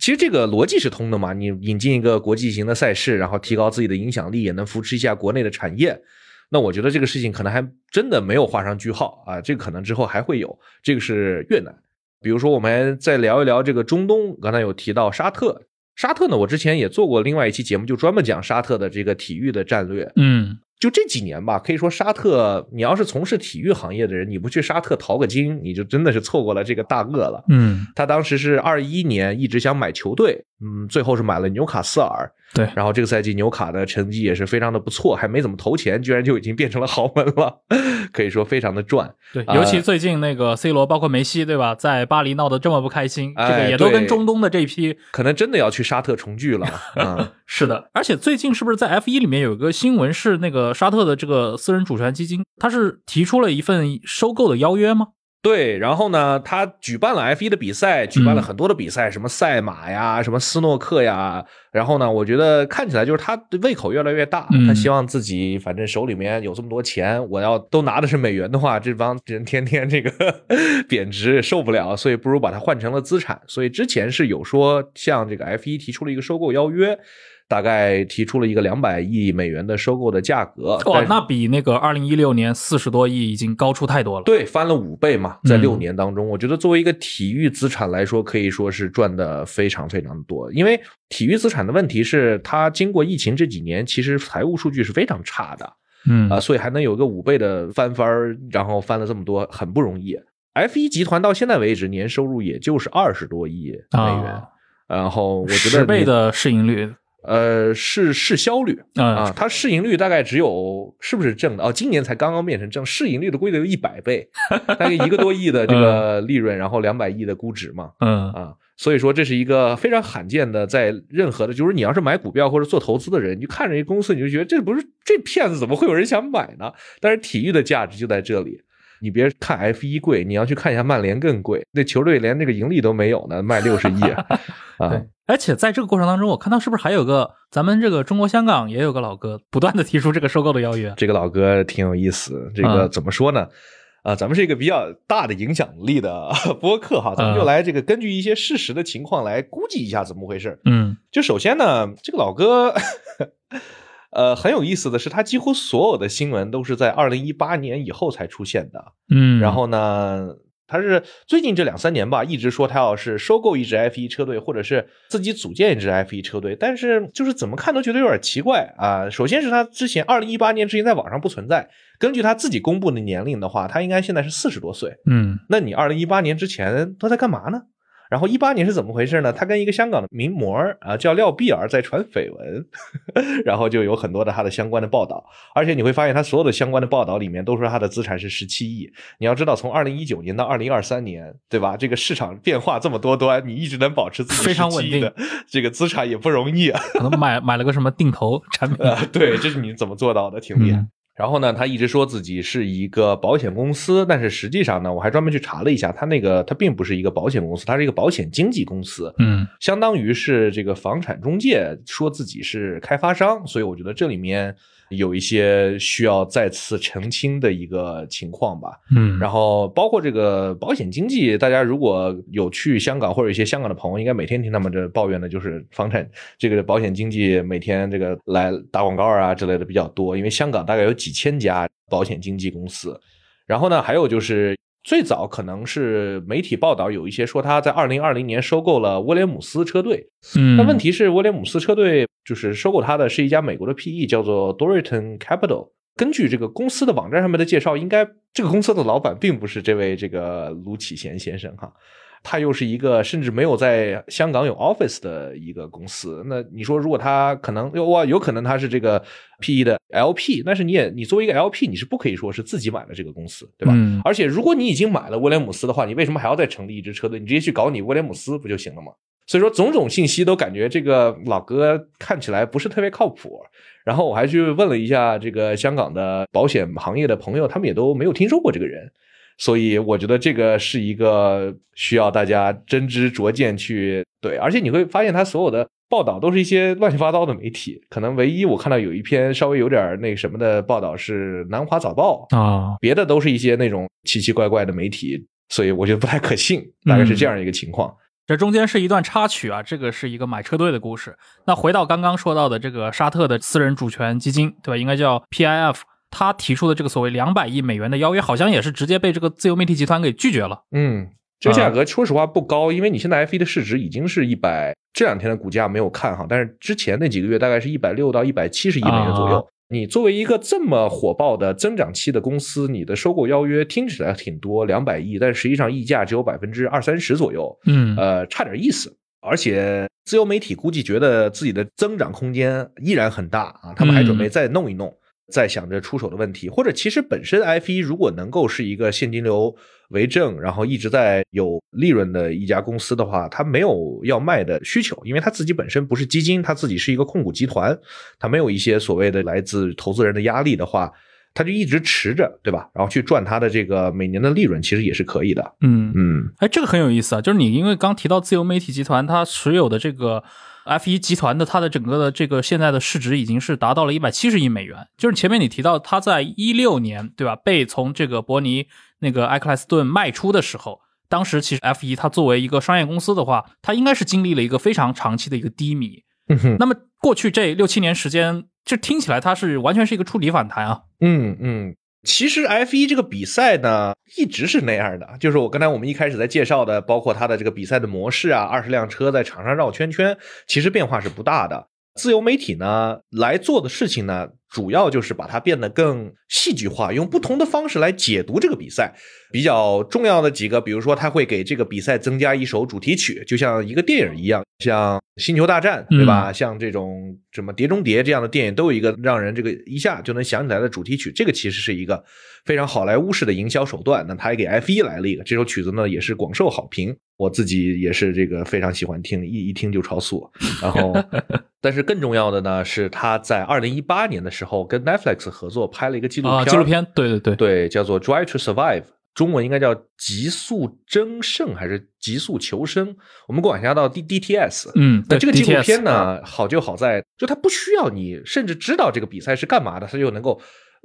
其实这个逻辑是通的嘛，你引进一个国际型的赛事，然后提高自己的影响力，也能扶持一下国内的产业。那我觉得这个事情可能还真的没有画上句号啊，这个可能之后还会有。这个是越南，比如说我们再聊一聊这个中东，刚才有提到沙特，沙特呢，我之前也做过另外一期节目，就专门讲沙特的这个体育的战略。嗯。就这几年吧，可以说沙特，你要是从事体育行业的人，你不去沙特淘个金，你就真的是错过了这个大鳄了。嗯，他当时是二一年一直想买球队，嗯，最后是买了纽卡斯尔。对，然后这个赛季纽卡的成绩也是非常的不错，还没怎么投钱，居然就已经变成了豪门了，可以说非常的赚。对，尤其最近那个 C 罗，包括梅西，对吧，在巴黎闹得这么不开心，这个也都跟中东的这批可能真的要去沙特重聚了。啊，是的，而且最近是不是在 F 一里面有一个新闻，是那个沙特的这个私人主权基金，他是提出了一份收购的邀约吗？对，然后呢，他举办了 F 一的比赛，举办了很多的比赛，什么赛马呀，什么斯诺克呀。然后呢，我觉得看起来就是他的胃口越来越大，他希望自己反正手里面有这么多钱，我要都拿的是美元的话，这帮人天天这个 贬值受不了，所以不如把它换成了资产。所以之前是有说向这个 F 一提出了一个收购邀约。大概提出了一个两百亿美元的收购的价格，哇，那比那个二零一六年四十多亿已经高出太多了。对，翻了五倍嘛，在六年当中，我觉得作为一个体育资产来说，可以说是赚的非常非常多。因为体育资产的问题是，它经过疫情这几年，其实财务数据是非常差的，嗯啊，所以还能有个五倍的翻番儿，然后翻了这么多，很不容易。F 一集团到现在为止年收入也就是二十多亿美元，然后我觉得十倍的市盈率。呃，是市销率啊，它市盈率大概只有是不是正的？哦，今年才刚刚变成正，市盈率的规则有一百倍，大概一个多亿的这个利润，然后两百亿的估值嘛，嗯啊，所以说这是一个非常罕见的，在任何的，就是你要是买股票或者做投资的人，你就看着一公司，你就觉得这不是这骗子，怎么会有人想买呢？但是体育的价值就在这里。你别看 F 一贵，你要去看一下曼联更贵，那球队连那个盈利都没有呢，卖六十亿啊！而且在这个过程当中，我看到是不是还有个咱们这个中国香港也有个老哥，不断的提出这个收购的邀约。这个老哥挺有意思，这个怎么说呢？啊，咱们是一个比较大的影响力的 播客哈，咱们就来这个根据一些事实的情况来估计一下怎么回事。嗯，就首先呢，这个老哥。呃，很有意思的是，他几乎所有的新闻都是在二零一八年以后才出现的。嗯，然后呢，他是最近这两三年吧，一直说他要是收购一支 F 一车队，或者是自己组建一支 F 一车队，但是就是怎么看都觉得有点奇怪啊。首先是他之前二零一八年之前在网上不存在，根据他自己公布的年龄的话，他应该现在是四十多岁。嗯，那你二零一八年之前都在干嘛呢？然后一八年是怎么回事呢？他跟一个香港的名模啊，叫廖碧儿在传绯闻，然后就有很多的他的相关的报道，而且你会发现他所有的相关的报道里面都说他的资产是十七亿。你要知道，从二零一九年到二零二三年，对吧？这个市场变化这么多端，你一直能保持自己非常稳定的这个资产也不容易啊。可能买买了个什么定投产品，对，这是你怎么做到的？挺厉害。然后呢，他一直说自己是一个保险公司，但是实际上呢，我还专门去查了一下，他那个他并不是一个保险公司，他是一个保险经纪公司，嗯，相当于是这个房产中介，说自己是开发商，所以我觉得这里面。有一些需要再次澄清的一个情况吧，嗯，然后包括这个保险经纪，大家如果有去香港或者一些香港的朋友，应该每天听他们这抱怨的就是房产这个保险经纪每天这个来打广告啊之类的比较多，因为香港大概有几千家保险经纪公司，然后呢，还有就是。最早可能是媒体报道有一些说他在二零二零年收购了威廉姆斯车队，嗯，但问题是威廉姆斯车队就是收购他的是一家美国的 PE，叫做 Doriton Capital。根据这个公司的网站上面的介绍，应该这个公司的老板并不是这位这个卢启贤先生哈。他又是一个甚至没有在香港有 office 的一个公司，那你说如果他可能哇，有可能他是这个 PE 的 LP，但是你也你作为一个 LP，你是不可以说是自己买了这个公司，对吧？嗯而且如果你已经买了威廉姆斯的话，你为什么还要再成立一支车队？你直接去搞你威廉姆斯不就行了吗？所以说种种信息都感觉这个老哥看起来不是特别靠谱。然后我还去问了一下这个香港的保险行业的朋友，他们也都没有听说过这个人。所以我觉得这个是一个需要大家真知灼见去对，而且你会发现他所有的报道都是一些乱七八糟的媒体，可能唯一我看到有一篇稍微有点那什么的报道是《南华早报》啊，别的都是一些那种奇奇怪怪的媒体，所以我觉得不太可信，大概是这样一个情况。这中间是一段插曲啊，这个是一个买车队的故事。那回到刚刚说到的这个沙特的私人主权基金，对吧？应该叫 PIF。他提出的这个所谓两百亿美元的邀约，好像也是直接被这个自由媒体集团给拒绝了。嗯，这个价格说实话不高，因为你现在 F 一的市值已经是一百，这两天的股价没有看哈，但是之前那几个月大概是一百六到一百七十亿美元左右。啊你作为一个这么火爆的增长期的公司，你的收购邀约听起来挺多，两百亿，但实际上溢价只有百分之二三十左右，嗯呃，差点意思。而且自由媒体估计觉得自己的增长空间依然很大啊，他们还准备再弄一弄。在想着出手的问题，或者其实本身 F 一如果能够是一个现金流为正，然后一直在有利润的一家公司的话，它没有要卖的需求，因为它自己本身不是基金，它自己是一个控股集团，它没有一些所谓的来自投资人的压力的话，它就一直持着，对吧？然后去赚它的这个每年的利润，其实也是可以的。嗯嗯哎，这个很有意思啊，就是你因为刚提到自由媒体集团，它持有的这个 F 一集团的它的整个的这个现在的市值已经是达到了一百七十亿美元。就是前面你提到它在一六年对吧被从这个伯尼那个埃克莱斯顿卖出的时候，当时其实 F 一它作为一个商业公司的话，它应该是经历了一个非常长期的一个低迷。嗯哼那么过去这六七年时间，这听起来它是完全是一个触底反弹啊。嗯嗯，其实 F 一这个比赛呢，一直是那样的，就是我刚才我们一开始在介绍的，包括它的这个比赛的模式啊，二十辆车在场上绕圈圈，其实变化是不大的。自由媒体呢来做的事情呢，主要就是把它变得更戏剧化，用不同的方式来解读这个比赛。比较重要的几个，比如说他会给这个比赛增加一首主题曲，就像一个电影一样，像《星球大战》，对吧？像这种什么《碟中谍》这样的电影，都有一个让人这个一下就能想起来的主题曲。这个其实是一个非常好莱坞式的营销手段。那他也给 F 一来了一个，这首曲子呢也是广受好评。我自己也是这个非常喜欢听，一一听就超速。然后，但是更重要的呢，是他在二零一八年的时候跟 Netflix 合作拍了一个纪录片，啊，纪录片，对对对，对，叫做《Drive to Survive》，中文应该叫《极速争胜》还是《极速求生》？我们管它叫 D DTS。嗯，那这个纪录片呢，好就好在，就它不需要你甚至知道这个比赛是干嘛的，它就能够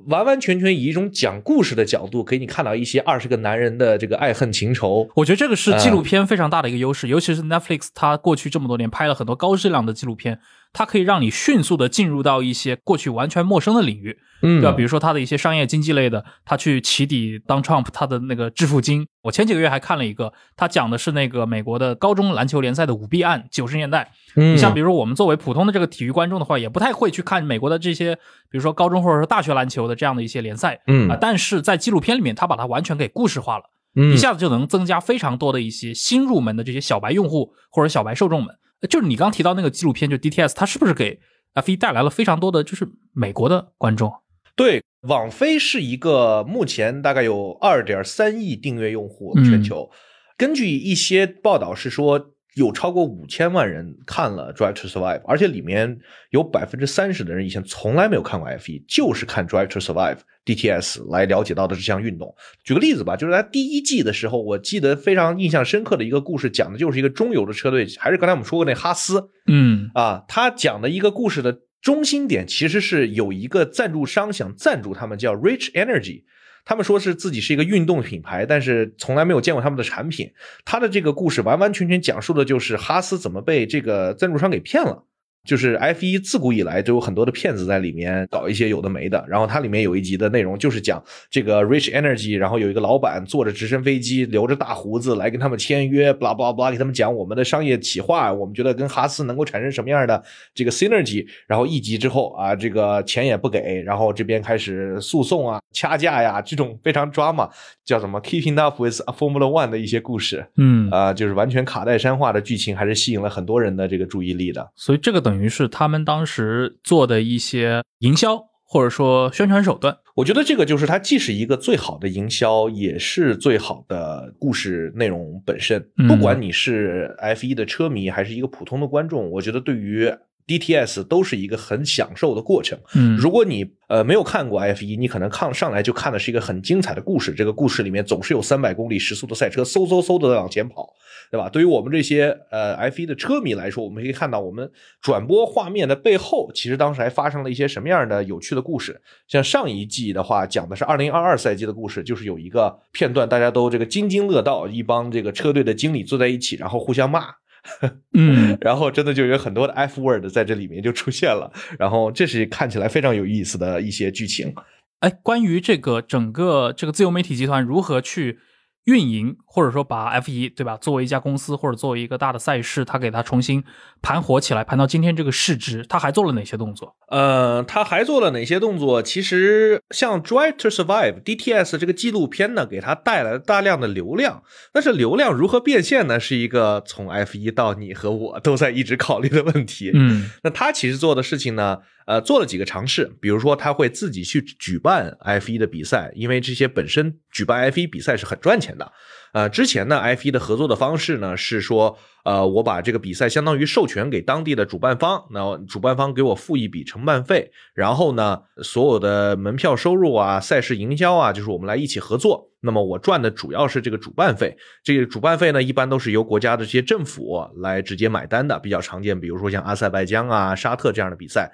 完完全全以一种讲故事的角度，给你看到一些二十个男人的这个爱恨情仇。我觉得这个是纪嗯录片非常大的一个优势，尤其是 Netflix，它过去这么多年拍了很多高质量的纪录片，它可以让你迅速的进入到一些过去完全陌生的领域，嗯对吧？比如说它的一些商业经济类的，它去起底当 Trump 他的那个致富经。我前几个月还看了一个，他讲的是那个美国的高中篮球联赛的舞弊案，九十年代。嗯你像比如说我们作为普通的这个体育观众的话，也不太会去看美国的这些，比如说高中或者说大学篮球的这样的一些联赛。嗯啊，但是在纪录片里面，他把它完全给故事化了。嗯一下子就能增加非常多的一些新入门的这些小白用户或者小白受众们。呃就是你刚提到那个纪录片，就 DTS，它是不是给 F 一带来了非常多的就是美国的观众？对，网飞是一个目前大概有二点三亿订阅用户，嗯全球。根据一些报道是说，有超过五千万人看了《Drive to Survive》，而且里面有百分之三十的人以前从来没有看过 F 一，就是看《Drive to Survive》DTS 来了解到的这项运动。举个例子吧，就是在第一季的时候，我记得非常印象深刻的一个故事，讲的就是一个中游的车队，还是刚才我们说过那哈斯，嗯啊，他讲的一个故事的中心点其实是有一个赞助商想赞助他们，叫 Rich Energy。他们说是自己是一个运动品牌，但是从来没有见过他们的产品。他的这个故事完完全全讲述的就是哈斯怎么被这个赞助商给骗了。就是 F 一自古以来就有很多的骗子在里面搞一些有的没的，然后它里面有一集的内容就是讲这个 Rich Energy，然后有一个老板坐着直升飞机，留着大胡子来跟他们签约，巴拉巴拉巴拉，给他们讲我们的商业企划，我们觉得跟哈斯能够产生什么样的这个 synergy，然后一集之后啊，这个钱也不给，然后这边开始诉讼啊、掐架呀，这种非常 drama，叫什么 Keeping Up with Formula One 的一些故事，嗯啊、就是完全卡戴珊化的剧情，还是吸引了很多人的这个注意力的。所以这个等于是他们当时做的一些营销或者说宣传手段。我觉得这个就是它既是一个最好的营销，也是最好的故事内容本身。嗯不管你是 F 一的车迷还是一个普通的观众，我觉得对于 DTS 都是一个很享受的过程。嗯如果你呃没有看过 F 一你可能看上来就看的是一个很精彩的故事。这个故事里面总是有三百公里时速的赛车嗖嗖嗖的在往前跑，对吧？对于我们这些呃 F 一的车迷来说，我们可以看到我们转播画面的背后，其实当时还发生了一些什么样的有趣的故事。像上一季的话，讲的是二零二二赛季的故事，就是有一个片段，大家都这个津津乐道，一帮这个车队的经理坐在一起，然后互相骂。嗯然后真的就有很多的 F word 在这里面就出现了，然后这是看起来非常有意思的一些剧情。哎，关于这个整个这个自由媒体集团如何去运营，或者说把 F 一对吧，作为一家公司或者作为一个大的赛事，它给它重新盘活起来，盘到今天这个市值，他还做了哪些动作？呃，他还做了哪些动作？其实像《Drive to Survive》DTS 这个纪录片呢，给他带来了大量的流量。但是流量如何变现呢？是一个从 F 一到你和我都在一直考虑的问题。嗯那他其实做的事情呢，呃，做了几个尝试，比如说他会自己去举办 F 一的比赛，因为这些本身举办 F 一比赛是很赚钱的。呃，之前呢，F 1的合作的方式呢是说，呃，我把这个比赛相当于授权给当地的主办方，那主办方给我付一笔承办费，然后呢，所有的门票收入啊、赛事营销啊，就是我们来一起合作。那么我赚的主要是这个主办费，这个主办费呢，一般都是由国家的这些政府来直接买单的，比较常见，比如说像阿塞拜疆啊、沙特这样的比赛。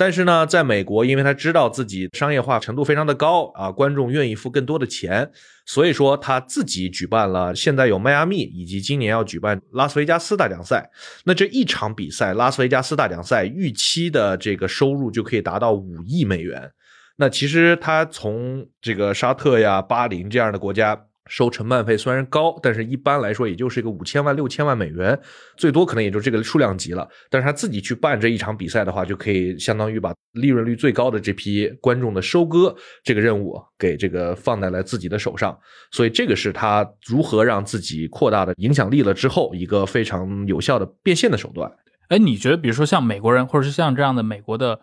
但是呢，在美国，因为他知道自己商业化程度非常的高啊，观众愿意付更多的钱，所以说他自己举办了，现在有迈阿密，以及今年要举办拉斯维加斯大奖赛。那这一场比赛，拉斯维加斯大奖赛预期的这个收入就可以达到五亿美元。那其实他从这个沙特呀、巴林这样的国家收承办费虽然高，但是一般来说也就是一个五千万、六千万美元，最多可能也就这个数量级了。但是他自己去办这一场比赛的话，就可以相当于把利润率最高的这批观众的收割这个任务给这个放在了自己的手上。所以这个是他如何让自己扩大的影响力了之后一个非常有效的变现的手段。哎，你觉得，比如说像美国人，或者是像这样的美国的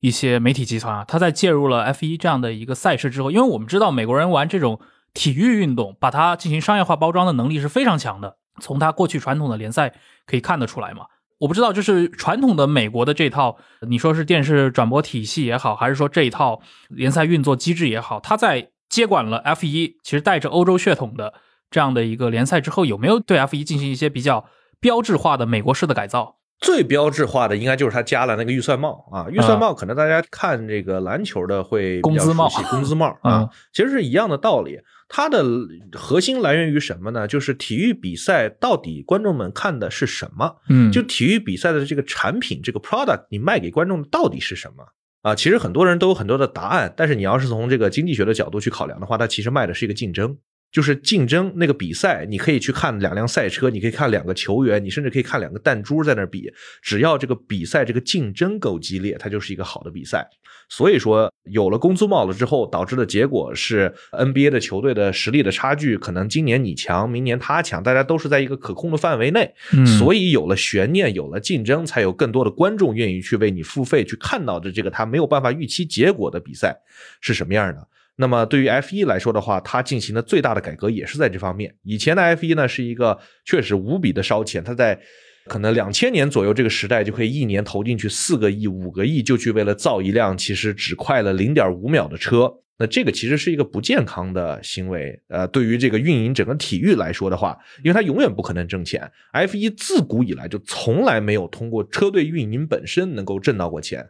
一些媒体集团啊，他在介入了 F 一这样的一个赛事之后，因为我们知道美国人玩这种体育运动，把它进行商业化包装的能力是非常强的，从他过去传统的联赛可以看得出来嘛。我不知道，就是传统的美国的这套，你说是电视转播体系也好，还是说这一套联赛运作机制也好，它在接管了 F 1其实带着欧洲血统的这样的一个联赛之后，有没有对 F 1进行一些比较标志化的美国式的改造？最标志化的应该就是他加了那个预算帽啊，预算帽可能大家看这个篮球的会比较工资帽熟悉工资帽 嗯啊，其实是一样的道理。它的核心来源于什么呢？就是体育比赛到底观众们看的是什么？嗯就体育比赛的这个产品，这个 product，你卖给观众的到底是什么？啊，其实很多人都有很多的答案，但是你要是从这个经济学的角度去考量的话，它其实卖的是一个竞争。就是竞争那个比赛，你可以去看两辆赛车，你可以看两个球员，你甚至可以看两个弹珠在那儿比。只要这个比赛这个竞争够激烈，它就是一个好的比赛。所以说，有了工资帽了之后，导致的结果是 NBA 的球队的实力的差距，可能今年你强，明年他强，大家都是在一个可控的范围内。嗯所以有了悬念，有了竞争，才有更多的观众愿意去为你付费，去看到的这个他没有办法预期结果的比赛是什么样的。那么对于 F 1来说的话，它进行的最大的改革也是在这方面。以前的 F 1呢是一个确实无比的烧钱，它在可能两千年左右这个时代就可以一年投进去四个亿、五个亿，就去为了造一辆其实只快了零点五秒的车。那这个其实是一个不健康的行为，呃，对于这个运营整个体育来说的话，因为它永远不可能挣钱。F 1自古以来就从来没有通过车队运营本身能够挣到过钱。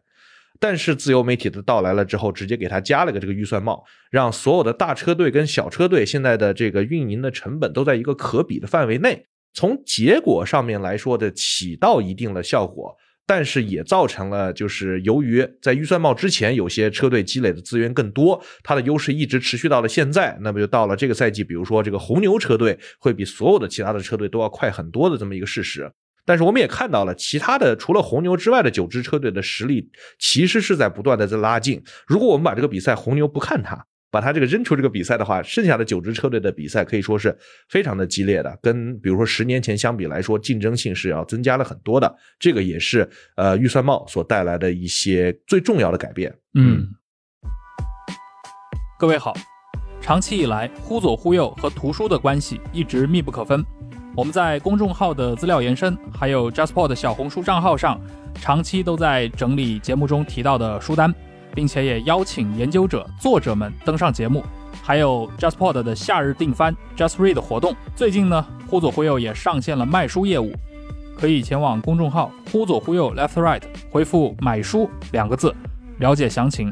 但是自由媒体的到来了之后，直接给他加了个这个预算帽，让所有的大车队跟小车队现在的这个运营的成本都在一个可比的范围内。从结果上面来说的起到一定的效果，但是也造成了，就是由于在预算帽之前，有些车队积累的资源更多，它的优势一直持续到了现在。那么就到了这个赛季，比如说这个红牛车队会比所有的其他的车队都要快很多的这么一个事实。但是我们也看到了，其他的除了红牛之外的九支车队的实力其实是在不断的在拉近。如果我们把这个比赛红牛不看它。把它这个扔出这个比赛的话，剩下的九支车队的比赛可以说是非常的激烈的，跟比如说十年前相比来说，竞争性是要增加了很多的。这个也是呃预算帽所带来的一些最重要的改变。嗯，各位好，长期以来，忽左忽右和图书的关系一直密不可分。我们在公众号的资料延伸，还有 JustPod 小红书账号上，长期都在整理节目中提到的书单。并且也邀请研究者、作者们登上节目，还有 JustPod 的夏日订番 Just Read 活动。最近呢，忽左忽右也上线了卖书业务，可以前往公众号“忽左忽右 Left Right” 回复“买书”两个字，了解详情。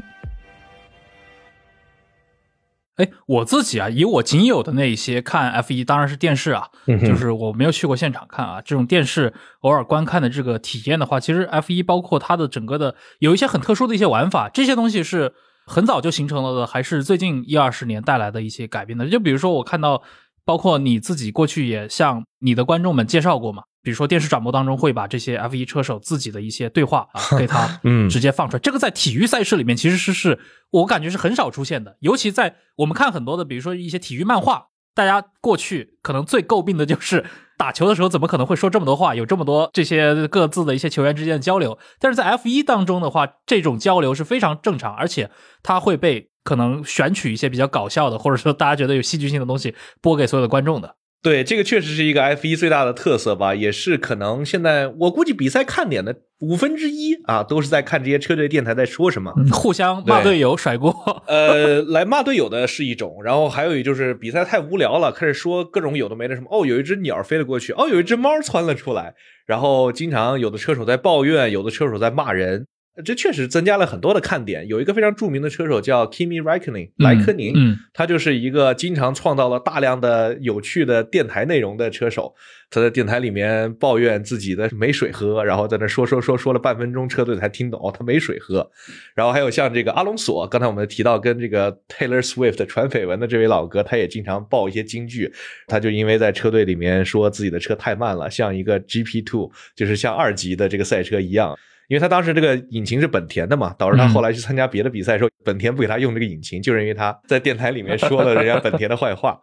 哎，我自己啊，以我仅有的那些看 F 一，当然是电视啊，就是我没有去过现场看啊。这种电视偶尔观看的这个体验的话，其实 F 一包括它的整个的有一些很特殊的一些玩法，这些东西是很早就形成了的，还是最近一二十年带来的一些改变的？就比如说我看到，包括你自己过去也向你的观众们介绍过嘛。比如说电视转播当中会把这些 F1 车手自己的一些对话啊 给他嗯。直接放出来，这个在体育赛事里面其实是是我感觉是很少出现的，尤其在我们看很多的，比如说一些体育漫画，大家过去可能最诟病的就是打球的时候怎么可能会说这么多话，有这么多这些各自的一些球员之间的交流，但是在 F1 当中的话，这种交流是非常正常，而且它会被可能选取一些比较搞笑的，或者说大家觉得有戏剧性的东西播给所有的观众的。对，这个确实是一个 F 一最大的特色吧，也是可能现在我估计比赛看点的五分之一啊，都是在看这些车队电台在说什么，互相骂队友甩锅。呃，来骂队友的是一种，然后还有一就是比赛太无聊了，开始说各种有的没的什么。哦，有一只鸟飞了过去，哦，有一只猫窜了出来，然后经常有的车手在抱怨，有的车手在骂人。这确实增加了很多的看点。有一个非常著名的车手叫 Kimi r a i k o n e n 莱科宁，嗯，他就是一个经常创造了大量的有趣的电台内容的车手。他在电台里面抱怨自己的没水喝，然后在那说说说说了半分钟，车队才听懂他没水喝。然后还有像这个阿隆索，刚才我们提到跟这个 Taylor Swift 传绯闻的这位老哥，他也经常爆一些金句。他就因为在车队里面说自己的车太慢了，像一个 GP Two，就是像二级的这个赛车一样。因为他当时这个引擎是本田的嘛，导致他后来去参加别的比赛的时候，本田不给他用这个引擎，就是因为他在电台里面说了人家本田的坏话。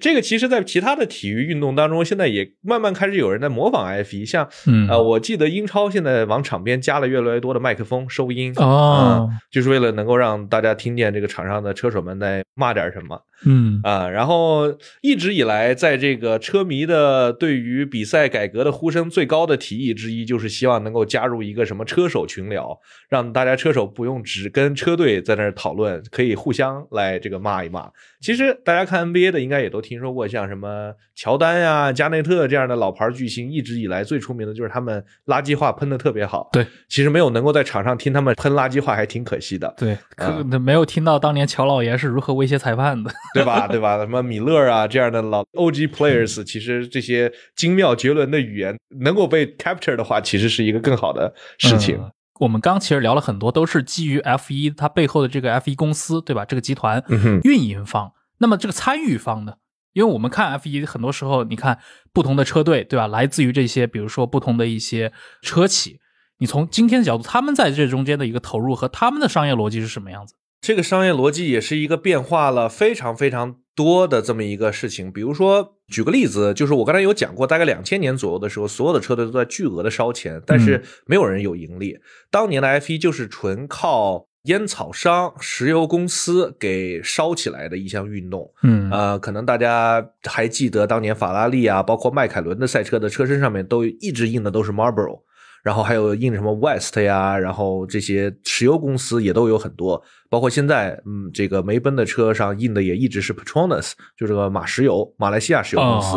这个其实，在其他的体育运动当中，现在也慢慢开始有人在模仿 F 一，像呃，我记得英超现在往场边加了越来越多的麦克风收音，哦，就是为了能够让大家听见这个场上的车手们在骂点什么。嗯啊，然后一直以来，在这个车迷的对于比赛改革的呼声最高的提议之一，就是希望能够加入一个什么车手群聊，让大家车手不用只跟车队在那儿讨论，可以互相来这个骂一骂。其实大家看 NBA 的，应该也都听说过，像什么乔丹呀、加内特这样的老牌巨星，一直以来最出名的就是他们垃圾话喷的特别好。对，其实没有能够在场上听他们喷垃圾话，还挺可惜的。对，可没有听到当年乔老爷是如何威胁裁判的。对吧？对吧？什么米勒啊这样的老 OG players，其实这些精妙绝伦的语言能够被 capture 的话，其实是一个更好的事情。我们刚其实聊了很多，都是基于 F 一它背后的这个 F 一公司，对吧？这个集团运营方。那么这个参与方呢？因为我们看 F 一很多时候，你看不同的车队，对吧？来自于这些，比如说不同的一些车企。你从今天的角度，他们在这中间的一个投入和他们的商业逻辑是什么样子？这个商业逻辑也是一个变化了非常非常多的这么一个事情。比如说，举个例子，就是我刚才有讲过，大概两千年左右的时候，所有的车队都在巨额的烧钱，但是没有人有盈利。当年的 F 一就是纯靠烟草商、石油公司给烧起来的一项运动。嗯，呃，可能大家还记得当年法拉利啊，包括迈凯伦的赛车的车身上面都一直印的都是 Marlboro。然后还有印什么 West 呀，然后这些石油公司也都有很多，包括现在，嗯，这个梅奔的车上印的也一直是 Petronas，就这个马石油，马来西亚石油公司。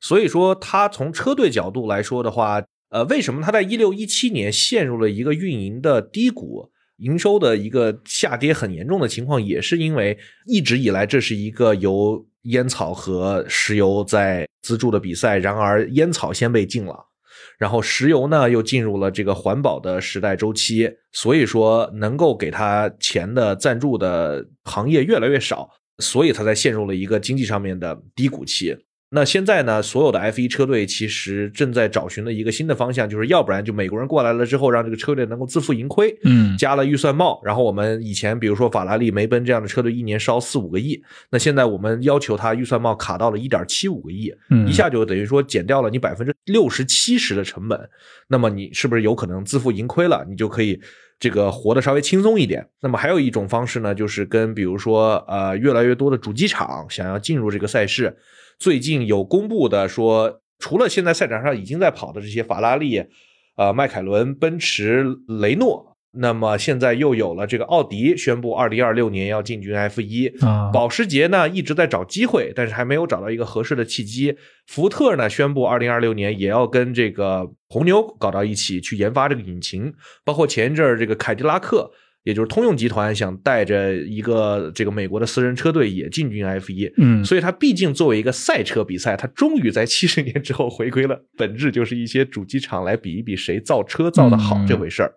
所以说，它从车队角度来说的话，呃，为什么它在一六一七年陷入了一个运营的低谷，营收的一个下跌很严重的情况，也是因为一直以来这是一个由烟草和石油在资助的比赛，然而烟草先被禁了。然后石油呢又进入了这个环保的时代周期，所以说能够给他钱的赞助的行业越来越少，所以他才陷入了一个经济上面的低谷期。那现在呢，所有的 F 一车队其实正在找寻的一个新的方向，就是要不然就美国人过来了之后，让这个车队能够自负盈亏，嗯加了预算帽，然后我们以前比如说法拉利、梅奔这样的车队一年烧四五个亿，那现在我们要求他预算帽卡到了一点七五个亿，嗯一下就等于说减掉了你百分之六十七十的成本，那么你是不是有可能自负盈亏了？你就可以这个活得稍微轻松一点。那么还有一种方式呢，就是跟比如说呃越来越多的主机厂想要进入这个赛事，最近有公布的说，除了现在赛场上已经在跑的这些法拉利、呃迈凯伦、奔驰、雷诺。那么现在又有了这个奥迪宣布，二零二六年要进军 F 一、啊保时捷呢一直在找机会，但是还没有找到一个合适的契机。福特呢宣布，二零二六年也要跟这个红牛搞到一起去研发这个引擎。包括前一阵儿这个凯迪拉克，也就是通用集团想带着一个这个美国的私人车队也进军 F 一。嗯所以它毕竟作为一个赛车比赛，它终于在七十年之后回归了本质，就是一些主机厂来比一比谁造车造的好嗯这回事儿。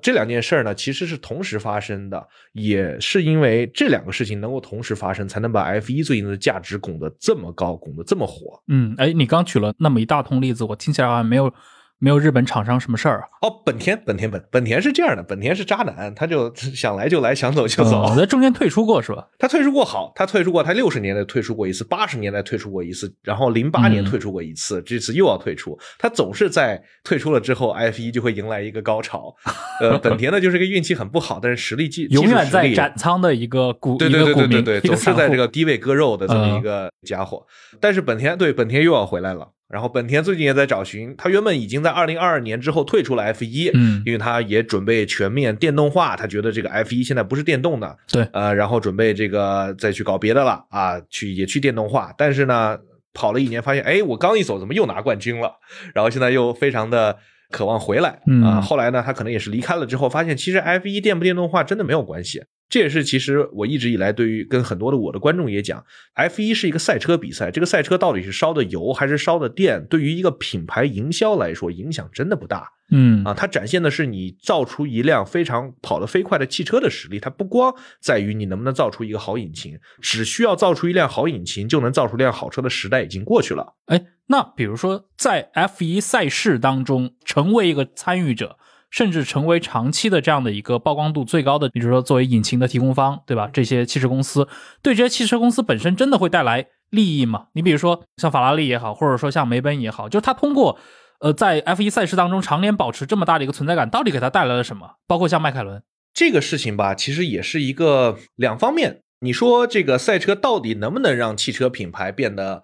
这两件事儿呢，其实是同时发生的，也是因为这两个事情能够同时发生，才能把 F 一最近的价值拱得这么高，拱得这么火。嗯，哎，你刚举了那么一大通例子，我听起来好像没有没有日本厂商什么事儿啊。哦，本田，本田本本田是这样的，本田是渣男，他就想来就来，想走就走。哦在中间退出过是吧？他退出过好，他退出过，他六十年代退出过一次，八十年代退出过一次，然后零八年嗯退出过一次，这次又要退出。他总是在退出了之后，F 一就会迎来一个高潮。呃，本田呢就是个运气很不好，但是实力技永远在技术实力斩仓的一个股对对对对对对，总是在这个低位割肉的这么嗯一个家伙。但是本田对本田又要回来了，然后本田最近也在找寻，他原本已经在二零二二年之后退出了 F 一、嗯因为他也准备全面电动化，他觉得这个 F 一现在不是电动的，对呃，然后准备这个再去搞别的了啊，去也去电动化，但是呢，跑了一年发现，哎，我刚一走怎么又拿冠军了？然后现在又非常的。渴望回来嗯啊！后来呢，他可能也是离开了之后，发现其实 F 一电不电动化真的没有关系。这也是其实我一直以来对于跟很多的我的观众也讲，F 一是一个赛车比赛，这个赛车到底是烧的油还是烧的电，对于一个品牌营销来说影响真的不大。嗯啊，它展现的是你造出一辆非常跑得飞快的汽车的实力。它不光在于你能不能造出一个好引擎，只需要造出一辆好引擎就能造出辆好车的时代已经过去了。哎，那比如说在 F 一赛事当中，成为一个参与者，甚至成为长期的这样的一个曝光度最高的，比如说作为引擎的提供方，对吧？这些汽车公司对这些汽车公司本身真的会带来利益吗？你比如说像法拉利也好，或者说像梅奔也好，就是它通过呃在 F 一赛事当中常年保持这么大的一个存在感，到底给它带来了什么？包括像迈凯伦，这个事情吧，其实也是一个两方面。你说这个赛车到底能不能让汽车品牌变得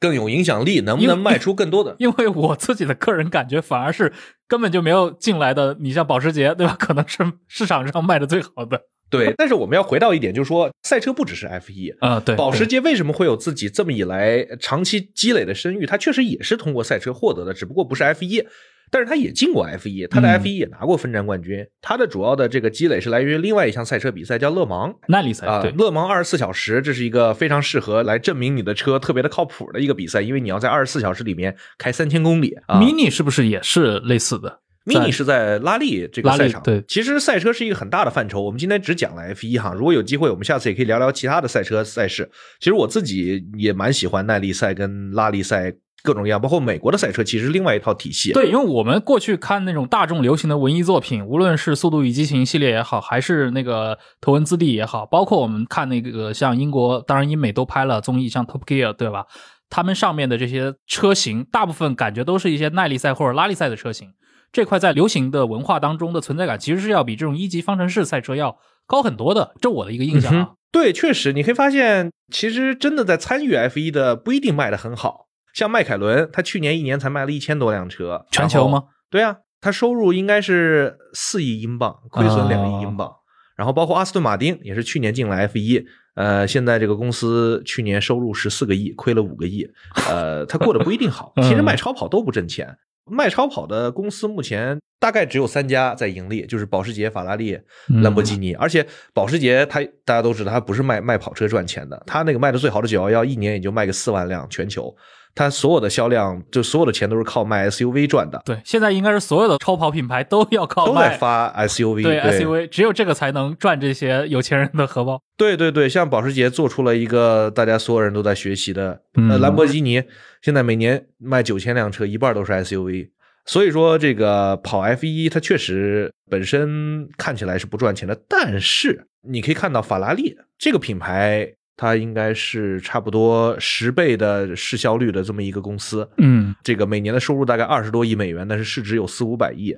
更有影响力，能不能卖出更多的？因为我自己的个人感觉，反而是根本就没有进来的。你像保时捷，对吧？可能是市场上卖的最好的。对，但是我们要回到一点，就是说赛车不只是 F 一、啊、对，保时捷为什么会有自己这么以来长期积累的声誉？它确实也是通过赛车获得的，只不过不是 F 一，但是他也进过 F 一，他的嗯 F 一也拿过分站冠军。他的主要的这个积累是来源于另外一项赛车比赛，叫勒芒。耐力赛，啊，对，勒芒二十四小时，这是一个非常适合来证明你的车特别的靠谱的一个比赛，因为你要在二十四小时里面开三千公里啊。mini 是不是也是类似的？mini 是在拉力这个赛场，对其实赛车是一个很大的范畴。我们今天只讲了 F 一哈，如果有机会，我们下次也可以聊聊其他的赛车赛事。其实我自己也蛮喜欢耐力赛跟拉力赛各种各样，包括美国的赛车，其实是另外一套体系。对，因为我们过去看那种大众流行的文艺作品，无论是《速度与激情》系列也好，还是那个《头文字 D》也好，包括我们看那个像英国，当然英美都拍了综艺，像 Top Gear，对吧？他们上面的这些车型，大部分感觉都是一些耐力赛或者拉力赛的车型。这块在流行的文化当中的存在感，其实是要比这种一级方程式赛车要高很多的。这我的一个印象啊。对，确实你可以发现，其实真的在参与 F 一的不一定卖的很好。像迈凯伦，他去年一年才卖了一千多辆车，全球吗？对啊，他收入应该是四亿英镑，亏损两亿英镑。然后包括阿斯顿马丁也是去年进了 F 一，呃，现在这个公司去年收入十四个亿，亏了五个亿，呃，他过得不一定好。其实卖超跑都不挣钱，卖超跑的公司目前大概只有三家在盈利，就是保时捷、法拉利、兰博基尼。而且保时捷它大家都知道，它不是卖卖跑车赚钱的，它那个卖的最好的911一年也就卖个四万辆全球。它所有的销量，就所有的钱都是靠卖 SUV 赚的，对，现在应该是所有的超跑品牌都要靠都卖在发 SUV，对 SUV，只有这个才能赚这些有钱人的荷包。对对对，像保时捷做出了一个大家所有人都在学习的，兰博基尼现在每年卖九千辆车，一半都是 SUV。所以说，这个跑 F 一它确实本身看起来是不赚钱的，但是你可以看到法拉利这个品牌，它应该是差不多十倍的市销率的这么一个公司，嗯，这个每年的收入大概二十多亿美元，但是市值有四五百亿。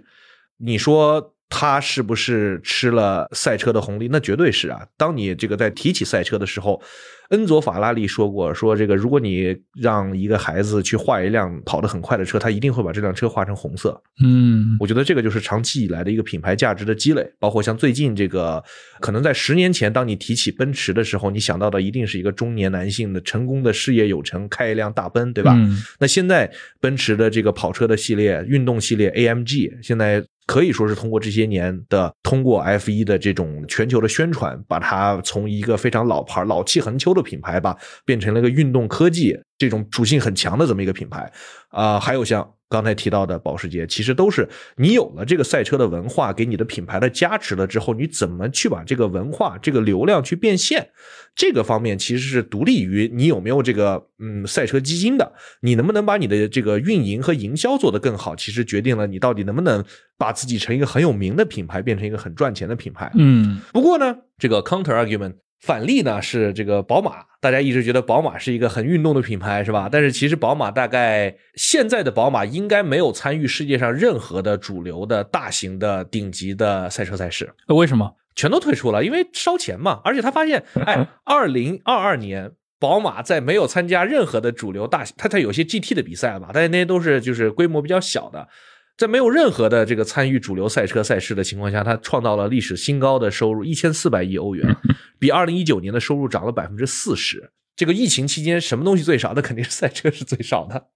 你说它是不是吃了赛车的红利？那绝对是啊！当你这个在提起赛车的时候，恩佐法拉利说过，说这个如果你让一个孩子去画一辆跑得很快的车，他一定会把这辆车画成红色。嗯，我觉得这个就是长期以来的一个品牌价值的积累，包括像最近这个，可能在十年前，当你提起奔驰的时候，你想到的一定是一个中年男性的成功的事业有成，开一辆大奔，对吧？嗯那现在奔驰的这个跑车的系列、运动系列 AMG，现在可以说是通过这些年的通过 F 一的这种全球的宣传，把它从一个非常老牌、老气横秋的品牌吧，变成了一个运动科技这种属性很强的这么一个品牌。啊、还有像刚才提到的保时捷，其实都是你有了这个赛车的文化，给你的品牌的加持了之后，你怎么去把这个文化、这个流量去变现？这个方面其实是独立于你有没有这个嗯赛车基金的，你能不能把你的这个运营和营销做得更好，其实决定了你到底能不能把自己成一个很有名的品牌，变成一个很赚钱的品牌。嗯不过呢，这个 counter argument 反例呢是这个宝马，大家一直觉得宝马是一个很运动的品牌，是吧？但是其实宝马大概现在的宝马应该没有参与世界上任何的主流的大型的顶级的赛车赛事。为什么？全都退出了，因为烧钱嘛。而且他发现，哎，二零二二年宝马在没有参加任何的主流大，它它有些 GT 的比赛嘛，但是那些都是就是规模比较小的，在没有任何的这个参与主流赛车赛事的情况下，他创造了历史新高的收入，一千四百亿欧元，比二零一九年的收入涨了百分之四十。这个疫情期间，什么东西最少？那肯定是赛车是最少的。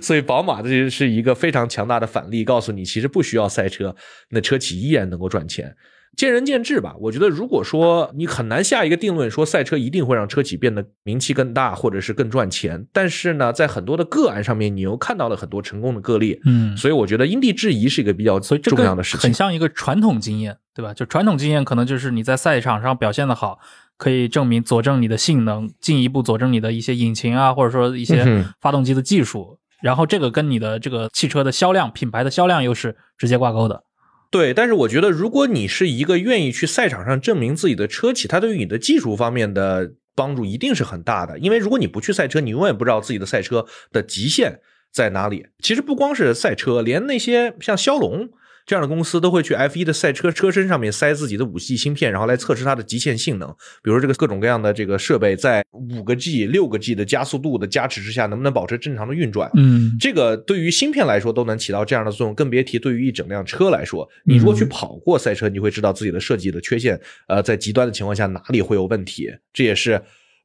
所以宝马这是一个非常强大的反例，告诉你其实不需要赛车，那车企依然能够赚钱。见仁见智吧。我觉得，如果说你很难下一个定论，说赛车一定会让车企变得名气更大，或者是更赚钱。但是呢，在很多的个案上面，你又看到了很多成功的个例。嗯，所以我觉得因地制宜是一个比较所以这个重要的事情很。像一个传统经验，对吧？就传统经验可能就是你在赛场上表现的好，可以证明佐证你的性能，进一步佐证你的一些引擎啊，或者说一嗯些发动机的技术。然后这个跟你的这个汽车的销量、品牌的销量又是直接挂钩的。对，但是我觉得，如果你是一个愿意去赛场上证明自己的车企，它对于你的技术方面的帮助一定是很大的。因为如果你不去赛车，你永远不知道自己的赛车的极限在哪里。其实不光是赛车，连那些像骁龙这样的公司都会去 F1 的赛车车身上面塞自己的五 G 芯片，然后来测试它的极限性能。比如说这个各种各样的这个设备，在五个 G、六个 G 的加速度的加持之下，能不能保持正常的运转？嗯这个对于芯片来说都能起到这样的作用，更别提对于一整辆车来说。你如果去跑过赛车，你会知道自己的设计的缺陷，呃，在极端的情况下哪里会有问题。这也是，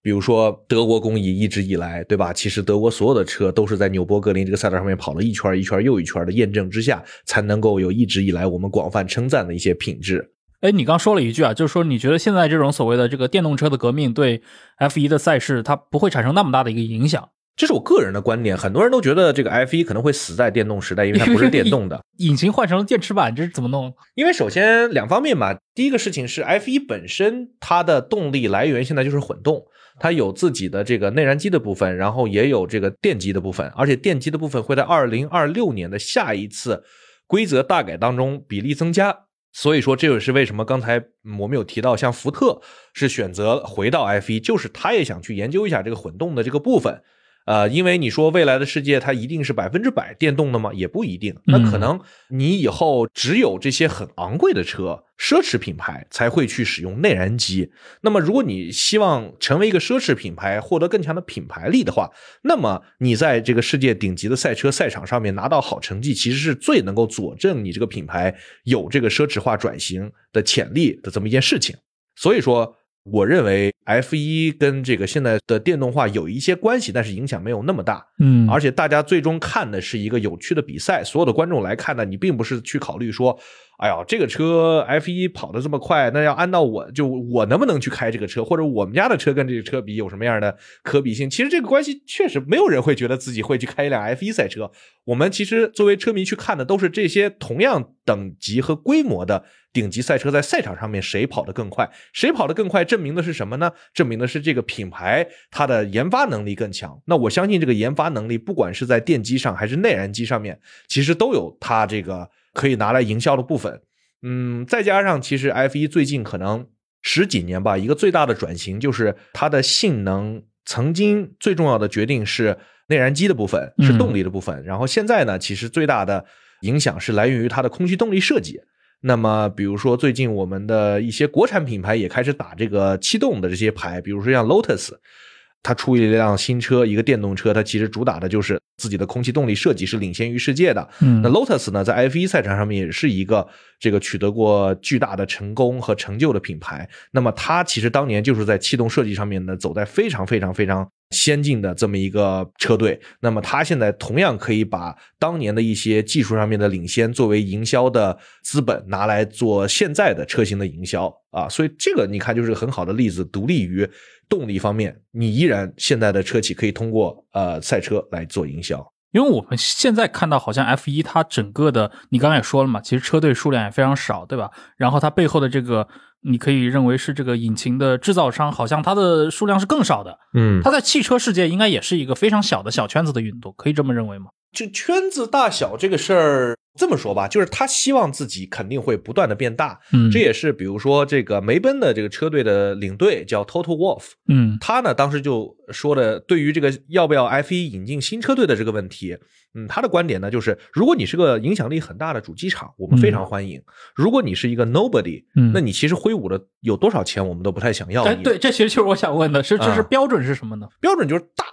比如说德国工艺一直以来，对吧？其实德国所有的车都是在纽博格林这个赛道上面跑了一圈一圈又一圈的验证之下，才能够有一直以来我们广泛称赞的一些品质。哎，你刚说了一句啊，就是说你觉得现在这种所谓的这个电动车的革命对 F 一的赛事它不会产生那么大的一个影响，这是我个人的观点，很多人都觉得这个 F 一可能会死在电动时代，因为它不是 电动的。引擎换成了电池板，这是怎么弄？因为首先两方面吧，第一个事情是 F 一本身它的动力来源现在就是混动，它有自己的这个内燃机的部分，然后也有这个电机的部分，而且电机的部分会在二零二六年的下一次规则大改当中比例增加。所以说，这也是为什么刚才嗯我们有提到，像福特是选择回到 F 一就是他也想去研究一下这个混动的这个部分。呃，因为你说未来的世界它一定是百分之百电动的吗？也不一定。那可能你以后只有这些很昂贵的车，奢侈品牌才会去使用内燃机。那么，如果你希望成为一个奢侈品牌，获得更强的品牌力的话，那么你在这个世界顶级的赛车赛场上面拿到好成绩，其实是最能够佐证你这个品牌有这个奢侈化转型的潜力的这么一件事情。所以说，我认为 F 一跟这个现在的电动化有一些关系，但是影响没有那么大。嗯，而且大家最终看的是一个有趣的比赛，所有的观众来看呢，你并不是去考虑说，哎呀，这个车 F 一跑得这么快，那要按照我就我能不能去开这个车，或者我们家的车跟这个车比有什么样的可比性？其实这个关系确实没有人会觉得自己会去开一辆 F 一赛车。我们其实作为车迷去看的都是这些同样等级和规模的顶级赛车在赛场上面谁跑得更快，谁跑得更快，证明的是什么呢？证明的是这个品牌它的研发能力更强。那我相信这个研发能力，不管是在电机上还是内燃机上面，其实都有它这个可以拿来营销的部分。嗯，再加上其实 F 一最近可能十几年吧，一个最大的转型就是它的性能，曾经最重要的决定是内燃机的部分，是动力的部分。然后现在呢，其实最大的影响是来源于它的空气动力设计。那么，比如说最近我们的一些国产品牌也开始打这个气动的这些牌，比如说像 Lotus。它出一辆新车，一个电动车，它其实主打的就是自己的空气动力设计是领先于世界的。嗯，那 Lotus 呢，在 F1 赛场上面也是一个这个取得过巨大的成功和成就的品牌。那么它其实当年就是在气动设计上面呢，走在非常非常非常先进的这么一个车队。那么他现在同样可以把当年的一些技术上面的领先作为营销的资本拿来做现在的车型的营销啊。所以这个你看就是很好的例子，独立于。动力方面，你依然现在的车企可以通过呃赛车来做营销，因为我们现在看到好像 F 一它整个的，你刚才也说了嘛，其实车队数量也非常少，对吧？然后它背后的这个，你可以认为是这个引擎的制造商，好像它的数量是更少的。嗯，它在汽车世界应该也是一个非常小的小圈子的运动，可以这么认为吗？就圈子大小这个事儿。这么说吧，就是他希望自己肯定会不断的变大，嗯，这也是比如说这个梅奔的这个车队的领队叫 Toto Wolff，嗯，他呢当时就说的，对于这个要不要 F 一引进新车队的这个问题，嗯，他的观点呢就是，如果你是个影响力很大的主机厂，我们非常欢迎；如果你是一个 Nobody，嗯，那你其实挥舞的有多少钱，我们都不太想要。哎，对，这其实就是我想问的，是这是标准是什么呢？标准就是大，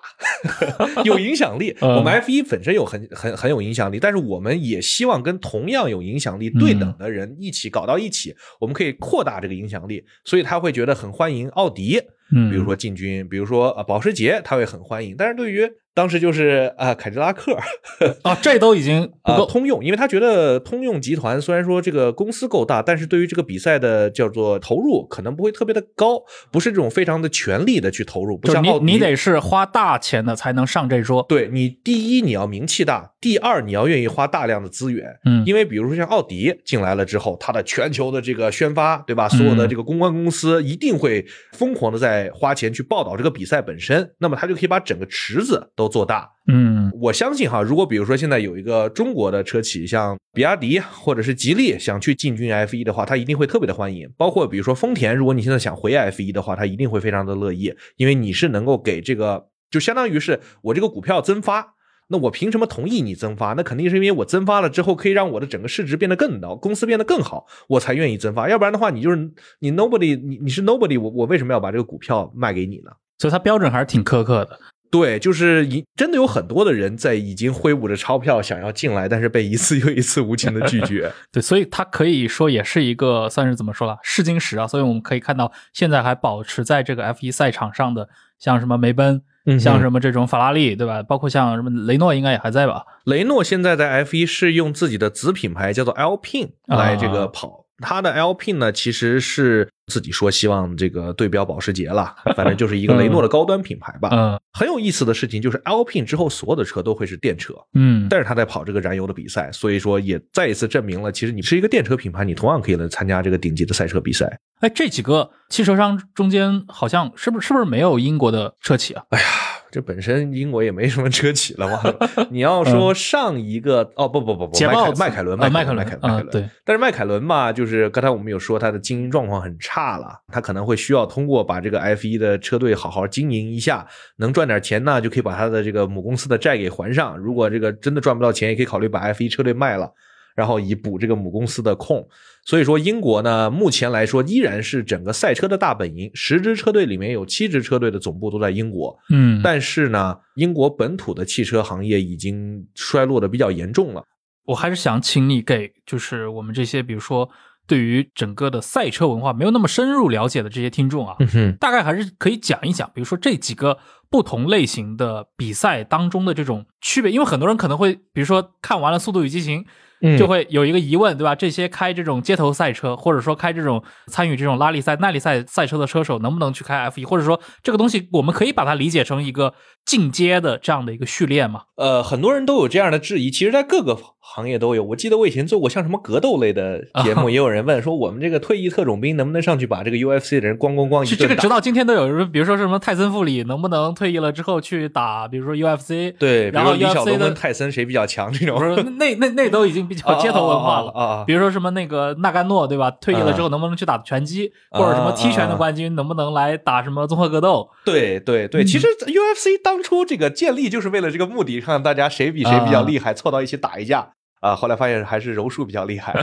有影响力。我们 F 一本身有很很很有影响力，但是我们也希望跟同样有。有影响力对等的人一起搞到一起，我们可以扩大这个影响力，所以他会觉得很欢迎奥迪，嗯，比如说进军，比如说呃保时捷，他会很欢迎。但是对于当时就是啊，凯迪拉克 啊，这都已经不够通用，因为他觉得通用集团虽然说这个公司够大，但是对于这个比赛的叫做投入可能不会特别的高，不是这种非常的全力的去投入，不像你你得是花大钱的才能上这桌。对你第一你要名气大，第二你要愿意花大量的资源，嗯，因为比如说像奥迪进来了之后，它的全球的这个宣发，对吧？所有的这个公关公司一定会疯狂的在花钱去报道这个比赛本身，那么他就可以把整个池子都做大。嗯，我相信哈，如果比如说现在有一个中国的车企，像比亚迪或者是吉利想去进军 F 一的话，他一定会特别的欢迎。包括比如说丰田，如果你现在想回 F 一的话，他一定会非常的乐意，因为你是能够给这个，就相当于是我这个股票增发，那我凭什么同意你增发？那肯定是因为我增发了之后，可以让我的整个市值变得更高，公司变得更好，我才愿意增发。要不然的话，你就是你 nobody，你你是 nobody，我我为什么要把这个股票卖给你呢？所以它标准还是挺苛刻的。对，就是一真的有很多的人在已经挥舞着钞票想要进来，但是被一次又一次无情的拒绝。对，所以它可以说也是一个算是怎么说了试金石啊。所以我们可以看到，现在还保持在这个 F 一赛场上的，像什么梅奔，像什么这种法拉利，对吧？包括像什么雷诺，应该也还在吧？雷诺现在在 F 一是用自己的子品牌叫做 Alpine 来这个跑，它的 Alpine 呢其实是。自己说希望这个对标保时捷了，反正就是一个雷诺的高端品牌吧。嗯，很有意思的事情就是 Alpine 之后所有的车都会是电车。嗯，但是他在跑这个燃油的比赛，所以说也再一次证明了，其实你是一个电车品牌，你同样可以来参加这个顶级的赛车比赛。哎，这几个汽车商中间好像是不是是不是没有英国的车企啊？哎呀，这本身英国也没什么车企了嘛。你要说上一个哦不不不不，迈凯伦，迈迈凯伦，迈凯伦，对。但是迈凯伦嘛，就是刚才我们有说它的经营状况很差。差了，它可能会需要通过把这个 F 一的车队好好经营一下，能赚点钱呢，就可以把它的这个母公司的债给还上。如果这个真的赚不到钱，也可以考虑把 F 一车队卖了，然后以补这个母公司的空。所以说，英国呢，目前来说依然是整个赛车的大本营，十支车队里面有七支车队的总部都在英国。嗯，但是呢，英国本土的汽车行业已经衰落的比较严重了。我还是想请你给，就是我们这些，比如说。对于整个的赛车文化没有那么深入了解的这些听众啊，嗯哼，大概还是可以讲一讲，比如说这几个不同类型的比赛当中的这种区别，因为很多人可能会，比如说看完了《速度与激情》。嗯就会有一个疑问，对吧？这些开这种街头赛车，或者说开这种参与这种拉力赛、耐力赛赛车的车手，能不能去开 F 1或者说这个东西，我们可以把它理解成一个进阶的这样的一个序列吗？呃，很多人都有这样的质疑，其实，在各个行业都有。我记得我以前做过像什么格斗类的节目，啊也有人问说，我们这个退役特种兵能不能上去把这个 UFC 的人咣咣咣一顿打？这这个直到今天都有人，比如说什么泰森·富里能不能退役了之后去打，比如说 UFC，对，比然后李小龙跟泰森谁比较强这种不。是那那那都已经比较街头文化了。啊比如说什么那个纳甘诺，对吧？退役了之后能不能去打拳击，或者什么踢拳的冠军能不能来打什么综合格斗？对对对，嗯其实 UFC 当初这个建立就是为了这个目的，看大家谁比谁比较厉害，凑到一起打一架啊。后来发现还是柔术比较厉害。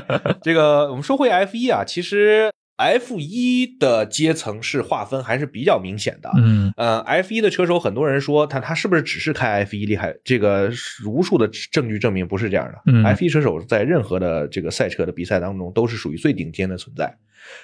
这个我们说回 F 一啊，其实 F 一的阶层是划分还是比较明显的。嗯呃，F 一的车手，很多人说他他是不是只是开 F 一厉害？这个无数的证据证明不是这样的。嗯 F 一车手在任何的这个赛车的比赛当中都是属于最顶尖的存在，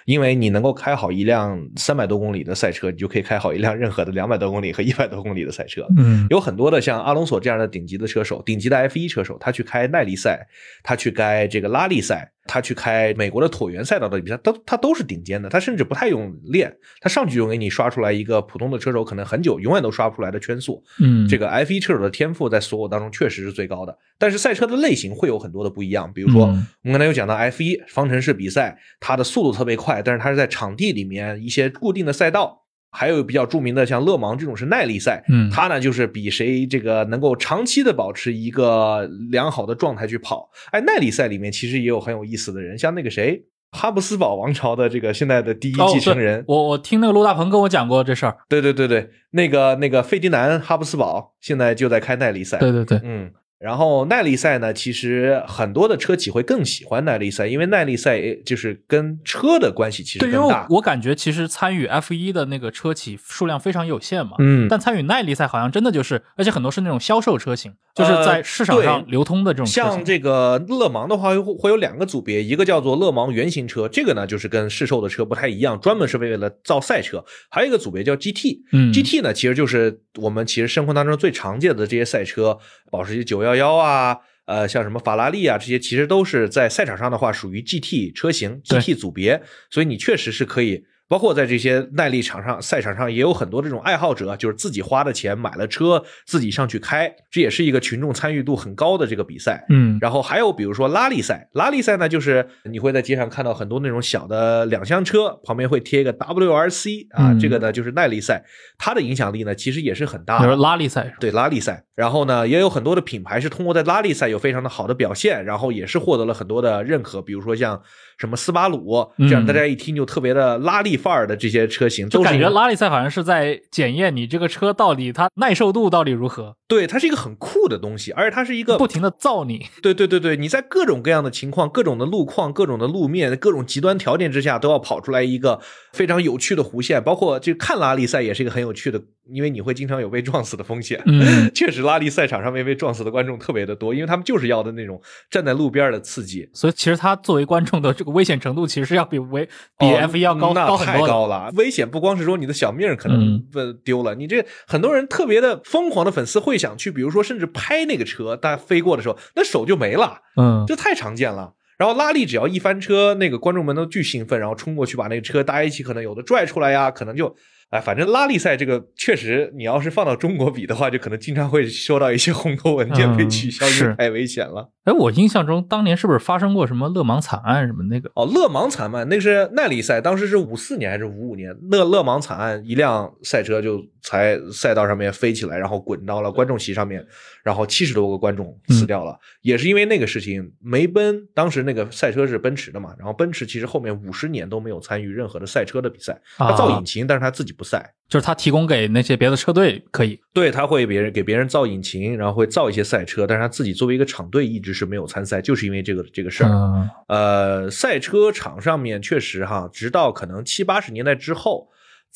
因为你能够开好一辆三百多公里的赛车，你就可以开好一辆任何的两百多公里和一百多公里的赛车。嗯有很多的像阿隆索这样的顶级的车手，顶级的 F 一车手，他去开耐力赛，他去开这个拉力赛，他去开美国的椭圆赛道的比赛，都他都是顶尖的。他甚至不太用练，他上去就给你刷出来一个普通的车手可能很久永远都刷不出来的圈速。嗯，这个 F 一车手的天赋在所有当中确实是最高的，但是赛车的类型会有很多的不一样。比如说，嗯我们刚才有讲到 F 一方程式比赛，它的速度特别快，但是它是在场地里面一些固定的赛道。还有比较著名的像勒芒这种是耐力赛，嗯。它呢就是比谁这个能够长期的保持一个良好的状态去跑。哎，耐力赛里面其实也有很有意思的人，像那个谁，哈布斯堡王朝的这个现在的第一哦继承人，对我我听那个陆大鹏跟我讲过这事儿。对对对对，那个那个费迪南哈布斯堡现在就在开耐力赛，对对对，嗯，然后耐力赛呢，其实很多的车企会更喜欢耐力赛，因为耐力赛就是跟车的关系其实对，因为更大。我我感觉其实参与 F 一的那个车企数量非常有限嘛，嗯，但参与耐力赛好像真的就是，而且很多是那种销售车型，就是在市场上流通的这种。像这个勒芒的话，会会有两个组别，一个叫做勒芒原型车，这个呢就是跟市售的车不太一样，专门是为了造赛车；还有一个组别叫 GT，嗯 GT 呢，其实就是我们其实生活当中最常见的这些赛车，保时捷911啊，呃，像什么法拉利啊，这些其实都是在赛场上的话属于 GT 车型、GT 组别，所以你确实是可以。包括在这些耐力场上、赛场上，也有很多这种爱好者，就是自己花的钱买了车，自己上去开，这也是一个群众参与度很高的这个比赛。嗯然后还有比如说拉力赛，拉力赛呢，就是你会在街上看到很多那种小的两厢车，旁边会贴一个 WRC 啊，嗯这个呢就是耐力赛，它的影响力呢其实也是很大比如的。拉力赛，对拉力赛，然后呢，也有很多的品牌是通过在拉力赛有非常的好的表现，然后也是获得了很多的认可，比如说像什么斯巴鲁这样嗯。大家一听就特别的拉力范儿的这些车型，就感觉拉力赛好像是在检验你这个车到底它耐受度到底如何，对它是一个很酷的东西，而且它是一个不停的造你。对对对对，你在各种各样的情况、各种的路况、各种的路面、各种极端条件之下，都要跑出来一个非常有趣的弧线。包括就看拉力赛也是一个很有趣的，因为你会经常有被撞死的风险。嗯，确实，拉力赛场上面被撞死的观众特别的多，因为他们就是要的那种站在路边的刺激。所以其实他作为观众的这个危险程度，其实是要比危比哦 F 一要高、那太高了。危险不光是说你的小命可能丢了，你这很多人特别的疯狂的粉丝会想去，比如说甚至拍那个车，大家飞过的时候，那手就没了。嗯，这太常见了。然后拉力只要一翻车，那个观众们都巨兴奋，然后冲过去把那个车大家一起可能有的拽出来呀，可能就哎，反正拉力赛这个确实，你要是放到中国比的话，就可能经常会收到一些红头文件被取消，因为太危险了。哎，我印象中当年是不是发生过什么勒芒惨案什么那个？哦，勒芒惨案那个是耐力赛，当时是五四年还是五五年？勒勒芒惨案，一辆赛车就才赛道上面飞起来，然后滚到了观众席上面，然后七十多个观众死掉了，也是因为那个事情。梅奔当时那个赛车是奔驰的嘛，然后奔驰其实后面五十年都没有参与任何的赛车的比赛，他造引擎，但是他自己不赛。就是他提供给那些别的车队可以。对，他会别人给别人造引擎，然后会造一些赛车，但是他自己作为一个厂队一直是没有参赛，就是因为这个这个事儿。嗯呃，赛车场上面确实哈，直到可能七八十年代之后，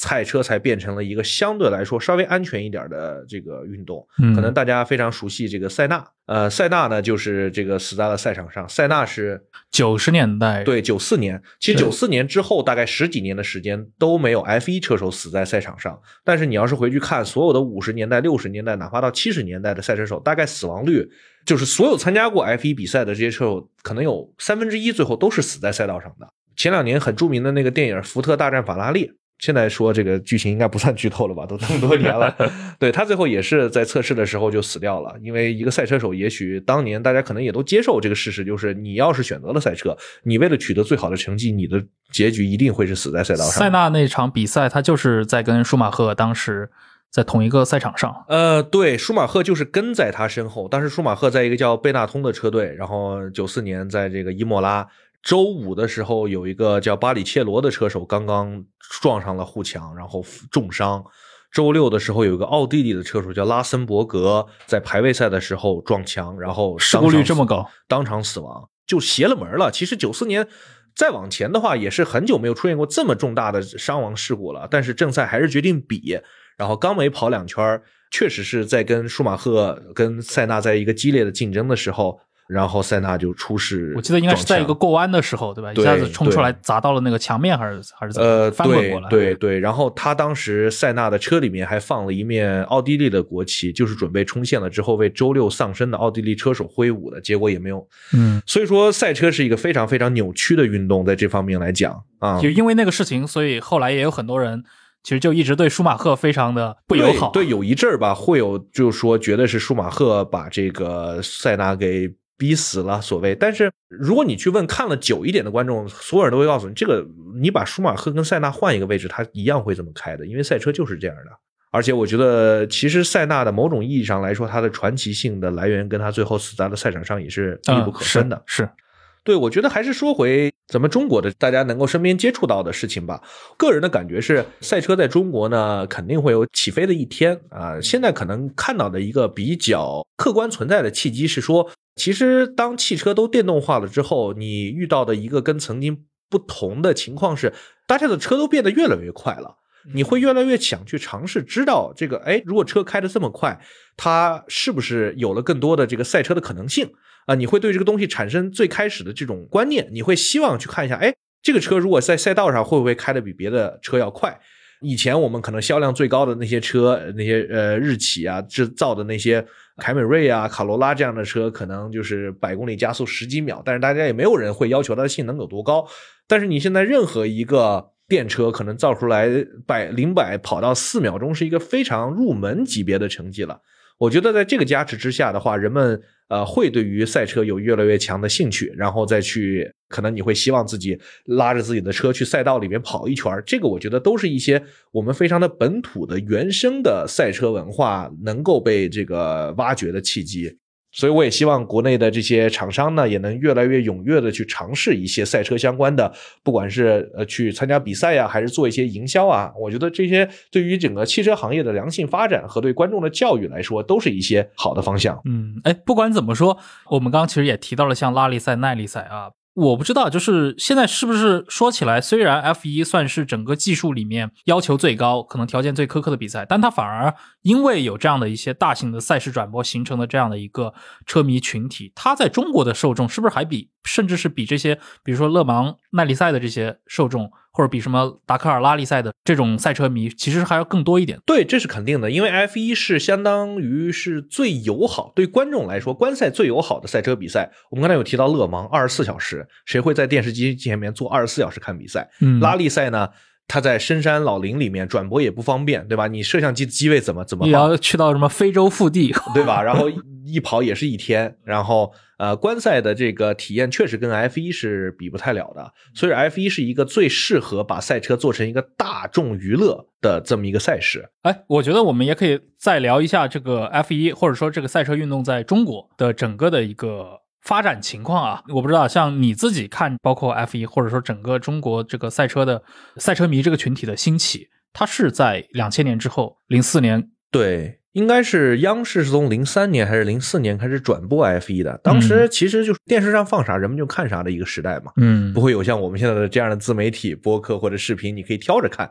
赛车才变成了一个相对来说稍微安全一点的这个运动。嗯可能大家非常熟悉这个塞纳，呃，塞纳呢就是这个死在了赛场上。塞纳是九十年代，对九四年，其实是九四年之后大概十几年的时间都没有 F 一车手死在赛场上。但是你要是回去看所有的五十年代、六十年代，哪怕到七十年代的赛车手，大概死亡率就是所有参加过 F 一比赛的这些车手，可能有三分之一最后都是死在赛道上的。前两年很著名的那个电影《福特大战法拉利》。现在说这个剧情应该不算剧透了吧？都这么多年了，对他最后也是在测试的时候就死掉了。因为一个赛车手，也许当年大家可能也都接受这个事实，就是你要是选择了赛车，你为了取得最好的成绩，你的结局一定会是死在赛道上。塞纳那场比赛，他就是在跟舒马赫当时在同一个赛场上。呃，对，舒马赫就是跟在他身后，当时舒马赫在一个叫贝纳通的车队，然后九四年在这个伊莫拉。周五的时候，有一个叫巴里切罗的车手刚刚撞上了护墙，然后重伤。周六的时候，有一个奥地利的车手叫拉森伯格，在排位赛的时候撞墙，然后事故率这么高，当场死亡，就邪了门了。其实九四年再往前的话，也是很久没有出现过这么重大的伤亡事故了。但是正赛还是决定比，然后刚没跑两圈，确实是在跟舒马赫跟塞纳在一个激烈的竞争的时候。然后塞纳就出事，我记得应该是在一个过弯的时候，对吧？对一下子冲出来砸到了那个墙面，还是还是怎么？呃，翻滚过来。对对对。然后他当时塞纳的车里面还放了一面奥地利的国旗，就是准备冲线了之后为周六丧生的奥地利车手挥舞的，结果也没有。嗯，所以说赛车是一个非常非常扭曲的运动，在这方面来讲啊，就因为那个事情，所以后来也有很多人。其实就一直对舒马赫非常的不友好，对，对有一阵儿吧，会有就是说觉得是舒马赫把这个塞纳给。逼死了所谓，但是如果你去问看了久一点的观众，所有人都会告诉你，这个你把舒马赫跟塞纳换一个位置，他一样会这么开的，因为赛车就是这样的。而且我觉得，其实塞纳的某种意义上来说，他的传奇性的来源跟他最后死在了赛场上也是密不可分的。嗯、是，对，我觉得还是说回咱们中国的大家能够身边接触到的事情吧。个人的感觉是，赛车在中国呢肯定会有起飞的一天啊。现在可能看到的一个比较客观存在的契机是说。其实，当汽车都电动化了之后，你遇到的一个跟曾经不同的情况是，大家的车都变得越来越快了。你会越来越想去尝试，知道这个，哎，如果车开得这么快，它是不是有了更多的这个赛车的可能性啊？你会对这个东西产生最开始的这种观念，你会希望去看一下，哎，这个车如果在赛道上会不会开得比别的车要快？以前我们可能销量最高的那些车，那些呃日企啊制造的那些。凯美瑞啊、卡罗拉这样的车，可能就是百公里加速十几秒，但是大家也没有人会要求它的性能有多高。但是你现在任何一个电车，可能造出来百零百跑到四秒钟，是一个非常入门级别的成绩了。我觉得在这个加持之下的话，人们呃会对于赛车有越来越强的兴趣，然后再去可能你会希望自己拉着自己的车去赛道里面跑一圈这个我觉得都是一些我们非常的本土的原生的赛车文化能够被这个挖掘的契机。所以我也希望国内的这些厂商呢，也能越来越踊跃的去尝试一些赛车相关的，不管是呃去参加比赛呀，还是做一些营销啊。我觉得这些对于整个汽车行业的良性发展和对观众的教育来说，都是一些好的方向。嗯，哎，不管怎么说，我们刚刚其实也提到了像拉力赛、耐力赛啊。我不知道，就是现在是不是说起来，虽然 F 一算是整个技术里面要求最高、可能条件最苛刻的比赛，但它反而因为有这样的一些大型的赛事转播形成的这样的一个车迷群体，它在中国的受众是不是还比，甚至是比这些，比如说勒芒耐力赛的这些受众，或者比什么达喀尔拉力赛的这种赛车迷，其实还要更多一点？对，这是肯定的，因为 F 一是相当于是最友好对观众来说观赛最友好的赛车比赛。我们刚才有提到勒芒二十四小时。谁会在电视机前面坐二十四小时看比赛？嗯，拉力赛呢？它在深山老林里面转播也不方便，对吧？你摄像机的机位怎么怎么？你要去到什么非洲腹地，对吧？然后一 跑也是一天，然后呃，观赛的这个体验确实跟 F 一是比不太了的。所以 F 一是一个最适合把赛车做成一个大众娱乐的这么一个赛事。哎，我觉得我们也可以再聊一下这个 F 一，或者说这个赛车运动在中国的整个的一个。发展情况啊，我不知道，像你自己看，包括 F 一，或者说整个中国这个赛车的赛车迷这个群体的兴起，它是在两千年之后，零四年对。应该是央视是从零三年还是零四年开始转播 F 一的，当时其实就是电视上放啥人们就看啥的一个时代嘛，嗯不会有像我们现在的这样的自媒体播客或者视频，你可以挑着看。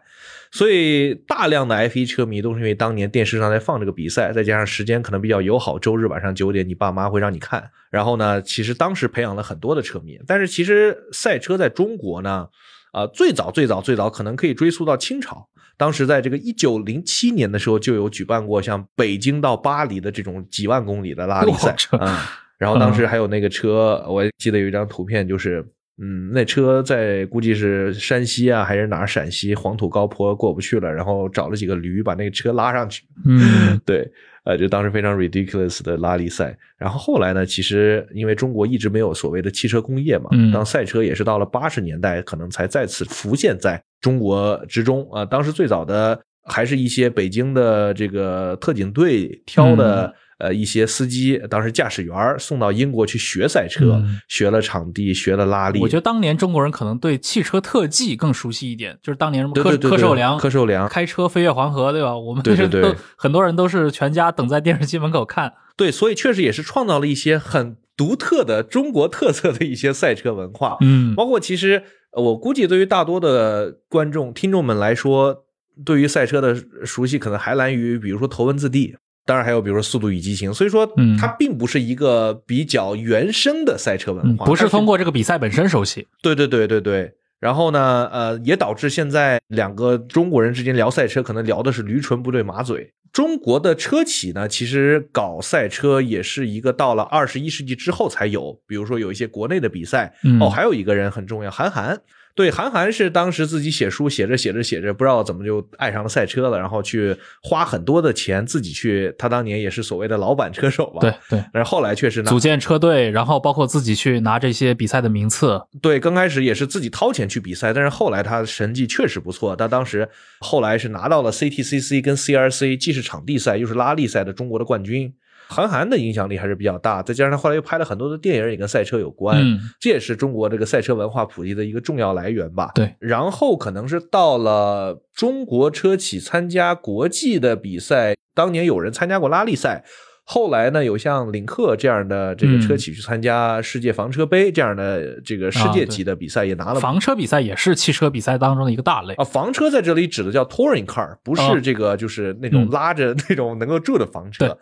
所以大量的 F 一车迷都是因为当年电视上在放这个比赛，再加上时间可能比较友好，周日晚上九点你爸妈会让你看。然后呢，其实当时培养了很多的车迷。但是其实赛车在中国呢，啊、最早最早最早可能可以追溯到清朝。当时在这个一九零七年的时候，就有举办过像北京到巴黎的这种几万公里的拉力赛啊、然后当时还有那个车，我记得有一张图片，就是嗯，那车在估计是山西啊还是哪儿陕西黄土高坡过不去了，然后找了几个驴把那个车拉上去。嗯 对，呃，就当时非常 ridiculous 的拉力赛。然后后来呢，其实因为中国一直没有所谓的汽车工业嘛，嗯当赛车也是到了八十年代，可能才再次浮现在中国之中啊、当时最早的还是一些北京的这个特警队挑的。嗯呃，一些司机当时驾驶员送到英国去学赛车，嗯学了场地，学了拉力。我觉得当年中国人可能对汽车特技更熟悉一点，就是当年什么柯柯受良、柯受良开车飞越黄河，对吧？我们对对 对都很多人都是全家等在电视机门口看。对，所以确实也是创造了一些很独特的中国特色的一些赛车文化。嗯包括其实呃我估计对于大多的观众、听众们来说，对于赛车的熟悉可能还来于比如说头文字 D，当然还有比如说速度与激情。所以说嗯，它并不是一个比较原生的赛车文嗯，化，不是通过这个比赛本身熟悉。对对对对对。然后呢，呃，也导致现在两个中国人之间聊赛车，可能聊的是驴唇不对马嘴。中国的车企呢，其实搞赛车也是一个到了二十一世纪之后才有，比如说有一些国内的比赛。嗯哦，还有一个人很重要，韩寒。对，韩寒是当时自己写书写着写着写着，不知道怎么就爱上了赛车了，然后去花很多的钱自己去，他当年也是所谓的老板车手吧。对，对，但是后来确实拿组建车队，然后包括自己去拿这些比赛的名次。对，刚开始也是自己掏钱去比赛，但是后来他成绩确实不错。他当时后来是拿到了 CTCC 跟 CRC，既是场地赛又是拉力赛的中国的冠军。韩寒的影响力还是比较大，再加上他后来又拍了很多的电影，也跟赛车有关，嗯这也是中国这个赛车文化普及的一个重要来源吧。对，然后可能是到了中国车企参加国际的比赛，当年有人参加过拉力赛。后来呢，有像领克这样的这个车企去参加世界房车杯这样的这个世界级的比赛，也拿了房车比赛也是汽车比赛当中的一个大类。啊，房车在这里指的叫 touring car，不哦是这个就是那种嗯拉着那种能够住的房车。对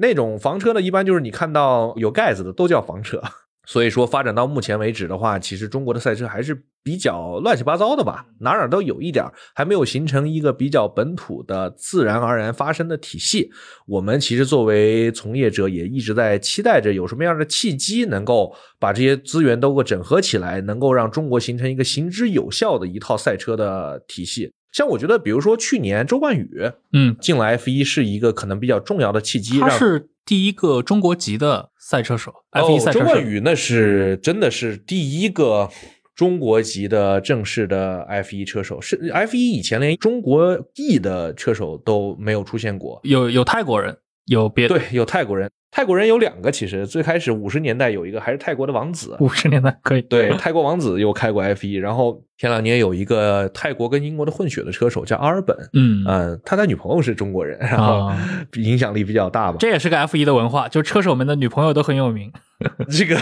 那种房车呢，一般就是你看到有盖子的都叫房车。所以说，发展到目前为止的话，其实中国的赛车还是比较乱七八糟的吧，哪哪都有一点，还没有形成一个比较本土的、自然而然发生的体系。我们其实作为从业者，也一直在期待着有什么样的契机，能够把这些资源都给整合起来，能够让中国形成一个行之有效的一套赛车的体系。像我觉得，比如说去年周冠宇嗯，进了 F 一，是一个可能比较重要的契机，他是第一个中国籍的赛车手，F 一哦赛车手。周冠宇那是真的是第一个中国籍的正式的 F 一车手，是 F 一以前连中国裔的车手都没有出现过。有有泰国人，有别对，有泰国人，泰国人有两个，其实最开始五十年代有一个还是泰国的王子，五十年代可以。对，泰国王子又开过 F 一，然后前两年有一个泰国跟英国的混血的车手叫阿尔本，嗯嗯，他的女朋友是中国人，然后啊影响力比较大吧。这也是个 F 一的文化，就车手们的女朋友都很有名。这个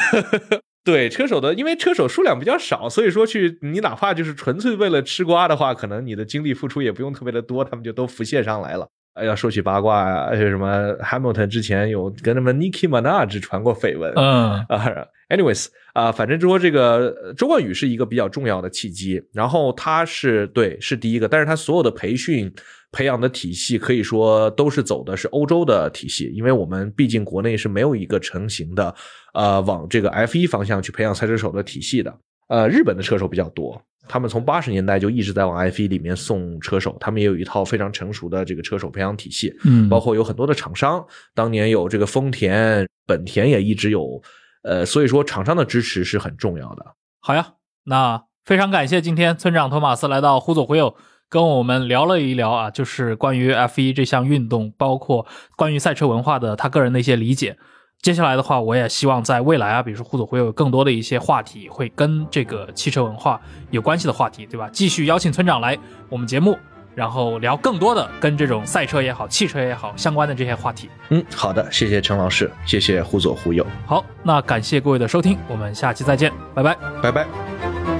对车手的，因为车手数量比较少，所以说去你哪怕就是纯粹为了吃瓜的话，可能你的精力付出也不用特别的多，他们就都浮现上来了。哎呀，说起八卦呀，而且什么 Hamilton 之前有跟他们 Nicki Minaj 传过绯闻，嗯啊，anyways 啊，反正说这个呃周冠宇是一个比较重要的契机，然后他是对是第一个，但是他所有的培训培养的体系可以说都是走的是欧洲的体系，因为我们毕竟国内是没有一个成型的呃往这个 F 一方向去培养赛车手的体系的。呃，日本的车手比较多，他们从八十年代就一直在往 F 一里面送车手，他们也有一套非常成熟的这个车手培养体系。嗯，包括有很多的厂商，当年有这个丰田、本田也一直有，呃，所以说厂商的支持是很重要的。好呀，那非常感谢今天村长托马斯来到忽左忽右，跟我们聊了一聊啊，就是关于 F 一这项运动，包括关于赛车文化的他个人的一些理解。接下来的话，我也希望在未来啊，比如说互左忽右有更多的一些话题，会跟这个汽车文化有关系的话题，对吧？继续邀请村长来我们节目然后聊更多的跟这种赛车也好、汽车也好相关的这些话题。嗯，好的，谢谢陈老师，谢谢互左互右，好，那感谢各位的收听，我们下期再见，拜拜。拜拜。